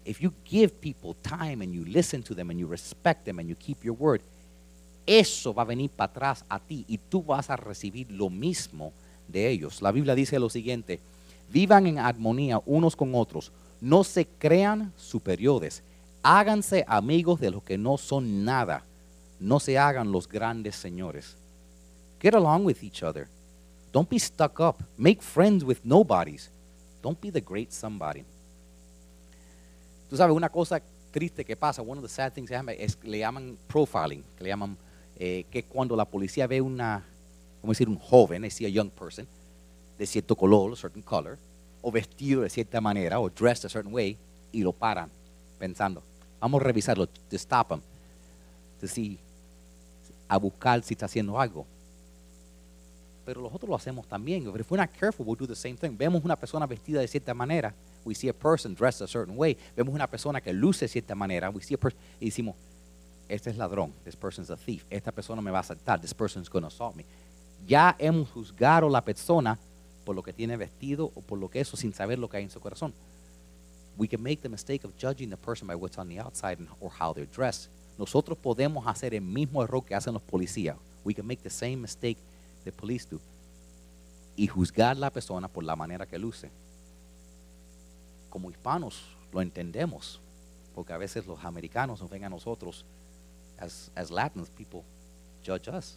if you give people time and you listen to them and you respect them and you keep your word, eso va a venir para atrás a ti y tú vas a recibir lo mismo de ellos. La Biblia dice lo siguiente, vivan en armonía unos con otros, no se crean superiores, háganse amigos de los que no son nada, no se hagan los grandes señores. Get along with each other. Don't be stuck up. Make friends with nobodies. Don't be the great somebody. Tú sabes, una cosa triste que pasa, one of the sad things que le llaman profiling, que le llaman eh, que cuando la policía ve una, como decir, un joven, decía young person, de cierto color, certain color, o vestido de cierta manera, o dressed a certain way, y lo paran, pensando, vamos a revisarlo, to stop him, to see, a buscar si está haciendo algo. Pero nosotros lo hacemos también. If we're not careful, we'll do the same thing. Vemos una persona vestida de cierta manera, we see a person dressed a certain way. Vemos una persona que luce de cierta manera, we see a person, y decimos, este es ladrón, this person's a thief, esta persona me va a asaltar, this person's going to assault me. Ya hemos juzgado a la persona por lo que tiene vestido o por lo que eso sin saber lo que hay en su corazón. We can make the mistake of judging the person by what's on the outside or how they're dressed. Nosotros podemos hacer el mismo error que hacen los policías. We can make the same mistake the police do. Y juzgar la persona por la manera que luce. Como hispanos, lo entendemos, porque a veces los americanos nos ven a nosotros, as, as Latins, people judge us.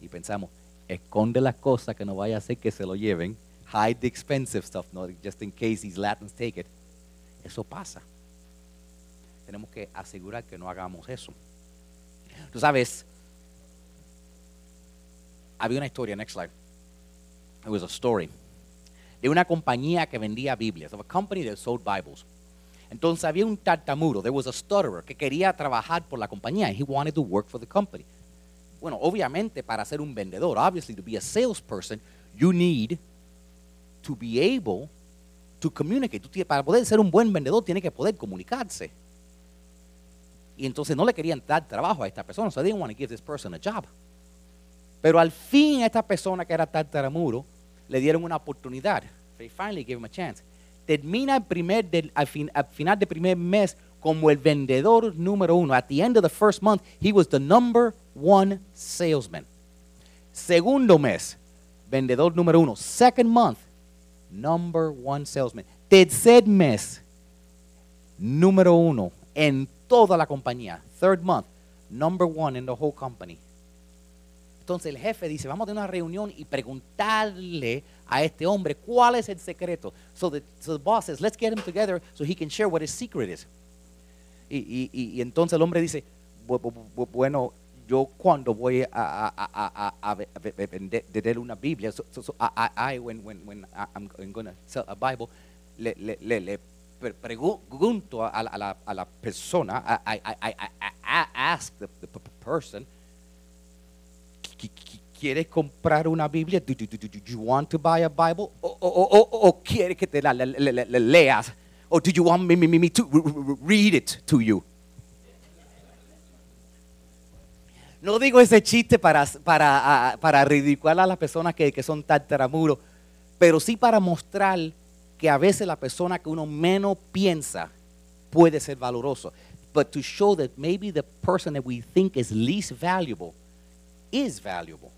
Y pensamos, esconde las cosas que no vaya a hacer que se lo lleven, hide the expensive stuff, no, just in case these Latins take it. Eso pasa. Tenemos que asegurar que no hagamos eso. Tú sabes, había una historia, next slide. It was a story. De una compañía que vendía Biblias, of a company that sold Bibles. Entonces había un tartamudo, there was a stutterer, que quería trabajar por la compañía. He wanted to work for the company. Bueno, obviamente para ser un vendedor, obviously to be a salesperson, you need to be able to communicate. Para poder ser un buen vendedor, tiene que poder comunicarse. Y entonces no le querían dar trabajo a esta persona, so they didn't want to give this person a job. Pero al fin esta persona que era tartamudo le dieron una oportunidad. They finally gave him a chance. Termina el primer al, fin- al final del primer mes como el vendedor número uno. At the end of the first month, he was the number one salesman. Segundo mes, vendedor número uno. Second month, number one salesman. Tercer mes, número uno en toda la compañía. Third month, number one in the whole company. Entonces el jefe dice, vamos a tener una reunión y preguntarle a este hombre cuál es el secreto. So the, so the boss says, let's get him together so he can share what his secret is. Y, y- y- y entonces el hombre dice, "Bu- bu- bu- bueno, yo cuando voy a, a, a, a, a, a ve- ve- ve- vender una Biblia, so, so- I, I, when, when, when I'm, going to sell a Bible, le, le, le, le pre- pregunto a, la- a la, persona, I, I, I, I, ask the, the person, "Qui- qui- ¿Quieres comprar una Biblia? Do, do, do, do, you want to buy a Bible? ¿O, o, o, o- quieres que te la, la- la- la- leas? ¿O do you want me, me, me, to re- re- read it to you? No digo ese chiste para, para, para ridicular a las personas que, que son tartamudos, pero sí para mostrar que a veces la persona que uno menos piensa puede ser valoroso. But to show that maybe the person that we think is least valuable is valuable.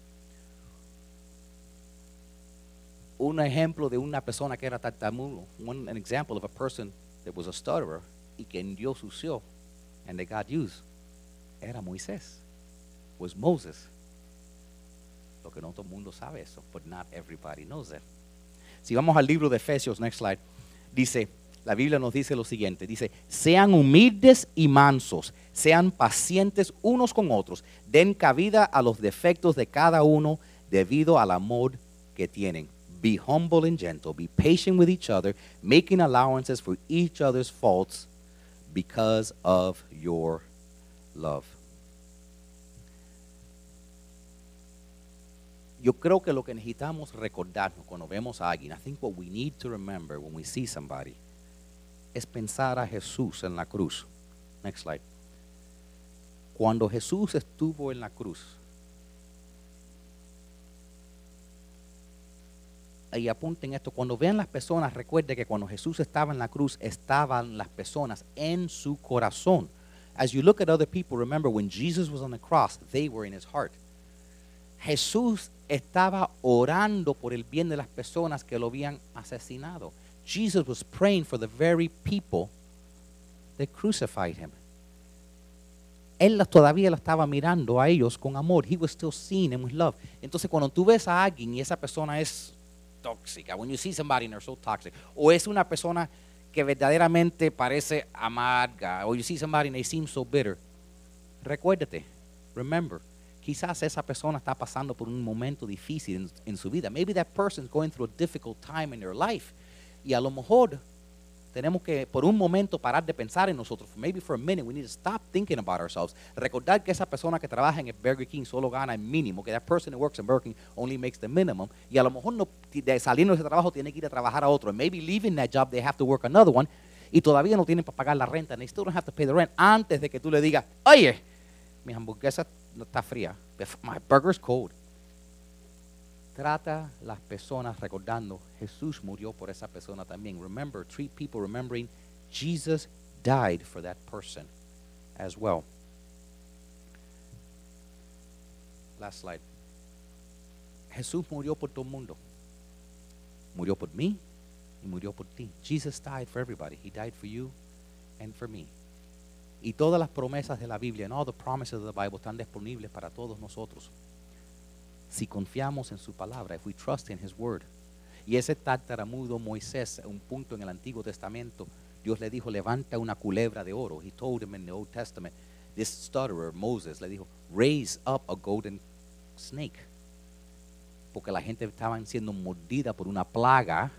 Un ejemplo de una persona que era tartamudo, one, an example of a person that was a stutterer y que Dios usó and that God used, era Moisés, was Moses. Lo que no todo el mundo sabe eso, but not everybody knows that. Si vamos al libro de Efesios, next slide, dice, la Biblia nos dice lo siguiente, dice, sean humildes y mansos, sean pacientes unos con otros, den cabida a los defectos de cada uno debido al amor que tienen. Be humble and gentle, be patient with each other, making allowances for each other's faults because of your love. Yo creo que lo que necesitamos recordarnos cuando vemos a alguien, I think what we need to remember when we see somebody, es pensar a Jesús en la cruz. Next slide. Cuando Jesús estuvo en la cruz, y apunten esto, cuando vean las personas, recuerde que cuando Jesús estaba en la cruz, estaban las personas en su corazón. As you look at other people, remember when Jesus was on the cross, they were in his heart. Jesús estaba orando por el bien de las personas que lo habían asesinado. Jesus was praying for the very people that crucified him. Él todavía lo estaba mirando a ellos con amor. He was still seeing them with love. Entonces, cuando tú ves a alguien y esa persona es tóxica, when you see somebody and they're so toxic, o es una persona que verdaderamente parece amarga, or you see somebody and they seem so bitter, recuérdate, remember, quizás esa persona está pasando por un momento difícil en, en su vida. Maybe that person is going through a difficult time in their life. Y a lo mejor tenemos que por un momento parar de pensar en nosotros. Maybe for a minute we need to stop thinking about ourselves. Recordar que esa persona que trabaja en el Burger King solo gana el mínimo, que that person that works in Burger King only makes the minimum. Y a lo mejor no, de saliendo de ese trabajo tiene que ir a trabajar a otro. Maybe leaving that job they have to work another one. Y todavía no tienen para pagar la renta. They still don't have to pay the rent. Antes de que tú le digas, oye, mi hamburguesa no está fría. My burger's cold. Trata las personas recordando, Jesús murió por esa persona también. Remember, treat people remembering Jesus died for that person as well. Last slide. Jesús murió por todo el mundo. Murió por mí y murió por ti. Jesus died for everybody. He died for you and for me. Y todas las promesas de la Biblia, and all the promises of the Bible están disponibles para todos nosotros. Si confiamos en su palabra, if we trust in his word. Y ese tartamudo Moisés, un punto en el Antiguo Testamento, Dios le dijo, levanta una culebra de oro. He told him in the Old Testament, this stutterer, Moses, le dijo, raise up a golden snake. Porque la gente estaba siendo mordida por una plaga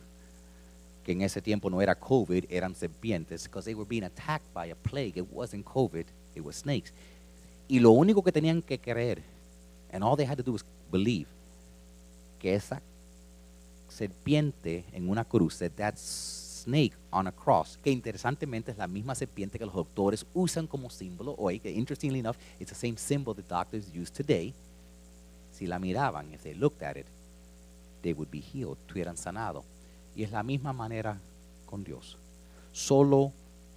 que en ese tiempo no era COVID, eran serpientes, because they were being attacked by a plague. It wasn't COVID, it was snakes. Y lo único que tenían que creer, and all they had to do was believe, que esa serpiente en una cruz, that that snake on a cross, que interesantemente es la misma serpiente que los doctores usan como símbolo hoy, que interestingly enough, it's the same symbol that doctors use today. Si la miraban, if they looked at it, they would be healed, estuvieran sanado. Y es la misma manera con Dios. Solo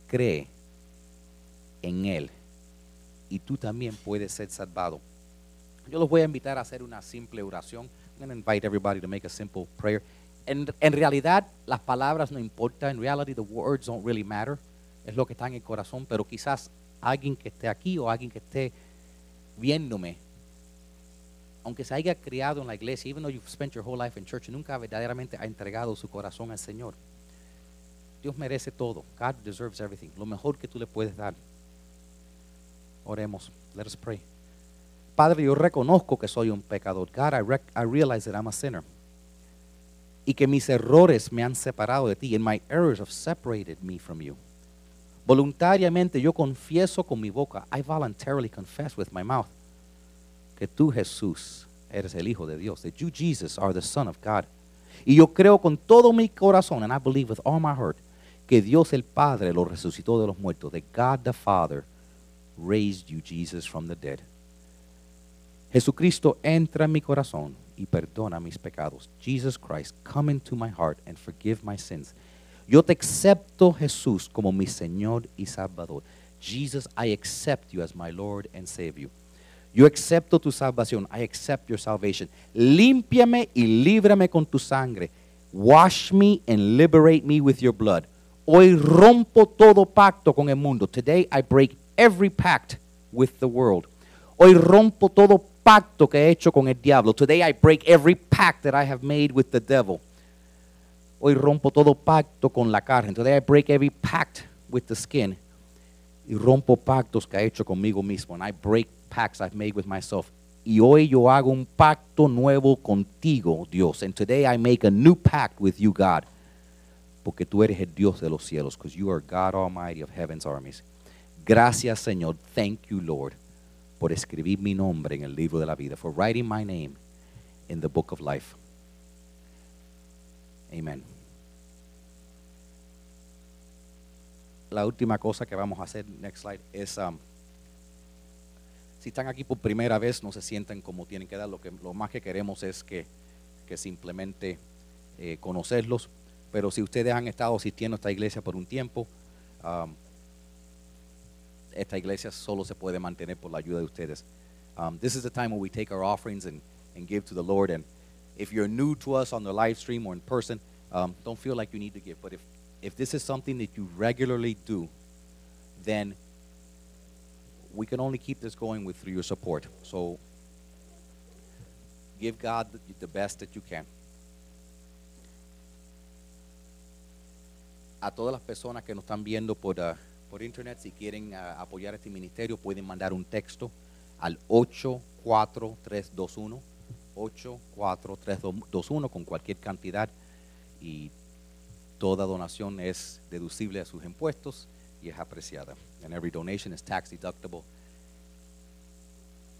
cree en Él y tú también puedes ser salvado. Yo los voy a invitar a hacer una simple oración. I'm going to invite everybody to make a simple prayer. En, en realidad, las palabras no importan. En reality, the words don't really matter. Es lo que está en el corazón. Pero quizás alguien que esté aquí o alguien que esté viéndome, aunque se haya criado en la iglesia, even though you've spent your whole life in church, nunca verdaderamente ha entregado su corazón al Señor. Dios merece todo. God deserves everything. Lo mejor que tú le puedes dar. Oremos. Let us pray. Padre, yo reconozco que soy un pecador. God, I, rec- I realize that I'm a sinner. Y que mis errores me han separado de ti. And my errors have separated me from you. Voluntariamente yo confieso con mi boca. I voluntarily confess with my mouth que tú, Jesús, eres el Hijo de Dios. That you, Jesus, are the Son of God. Y yo creo con todo mi corazón, and I believe with all my heart, que Dios el Padre lo resucitó de los muertos. That God the Father raised you, Jesus, from the dead. Jesucristo, entra en mi corazón y perdona mis pecados. Jesus Christ, come into my heart and forgive my sins. Yo te acepto, Jesús, como mi Señor y Salvador. Jesus, I accept you as my Lord and Savior. Yo acepto tu salvación. I accept your salvation. Límpiame y líbrame con tu sangre. Wash me and liberate me with your blood. Hoy rompo todo pacto con el mundo. Today I break every pact with the world. Hoy rompo todo pacto que he hecho con el diablo. Today I break every pact that I have made with the devil. Hoy rompo todo pacto con la carne. Today I break every pact with the skin. Y rompo pactos que he hecho conmigo mismo. And I break pacts I've made with myself. Y hoy yo hago un pacto nuevo contigo, Dios. And today I make a new pact with you, God. Porque tú eres el Dios de los cielos. Because you are God Almighty of heaven's armies. Gracias, Señor. Thank you, Lord, por escribir mi nombre en el libro de la vida. For writing my name in the book of life. Amen. La última cosa que vamos a hacer, next slide, es um, si están aquí por primera vez, no se sientan como tienen que dar. Lo, que, lo más que queremos es que, que simplemente eh, conocerlos. Pero si ustedes han estado asistiendo a esta iglesia por un tiempo, um, esta iglesia solo se puede mantener por la ayuda de ustedes. Um, this is the time where we take our offerings and, and give to the Lord. And if you're new to us on the live stream or in person, um, don't feel like you need to give. But if, if this is something that you regularly do, then we can only keep this going with through your support. So give God the, the best that you can. A todas las personas que nos están viendo por, uh, por internet, si quieren uh, apoyar este ministerio, pueden mandar un texto al 84321, 84321 con cualquier cantidad y toda donación es deducible a sus impuestos y es apreciada. And every donation is tax deductible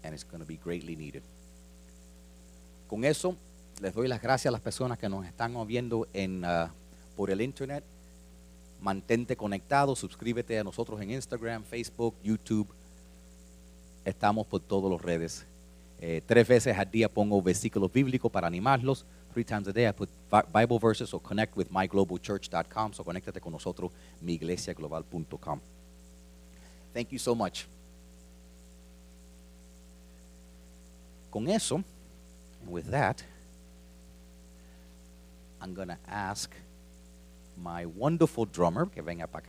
and it's going to be greatly needed. Con eso, les doy las gracias a las personas que nos están viendo en, uh, por el internet. Mantente conectado, suscríbete a nosotros en Instagram, Facebook, YouTube. Estamos por todas las redes. Eh, tres veces al día pongo versículos bíblicos para animarlos. Three times a day I put Bi- Bible verses, so connect with myglobalchurch.com. So conéctate con nosotros, miiglesiaglobal.com. Thank you so much. Con eso, with that, I'm going to ask my wonderful drummer, que venga para.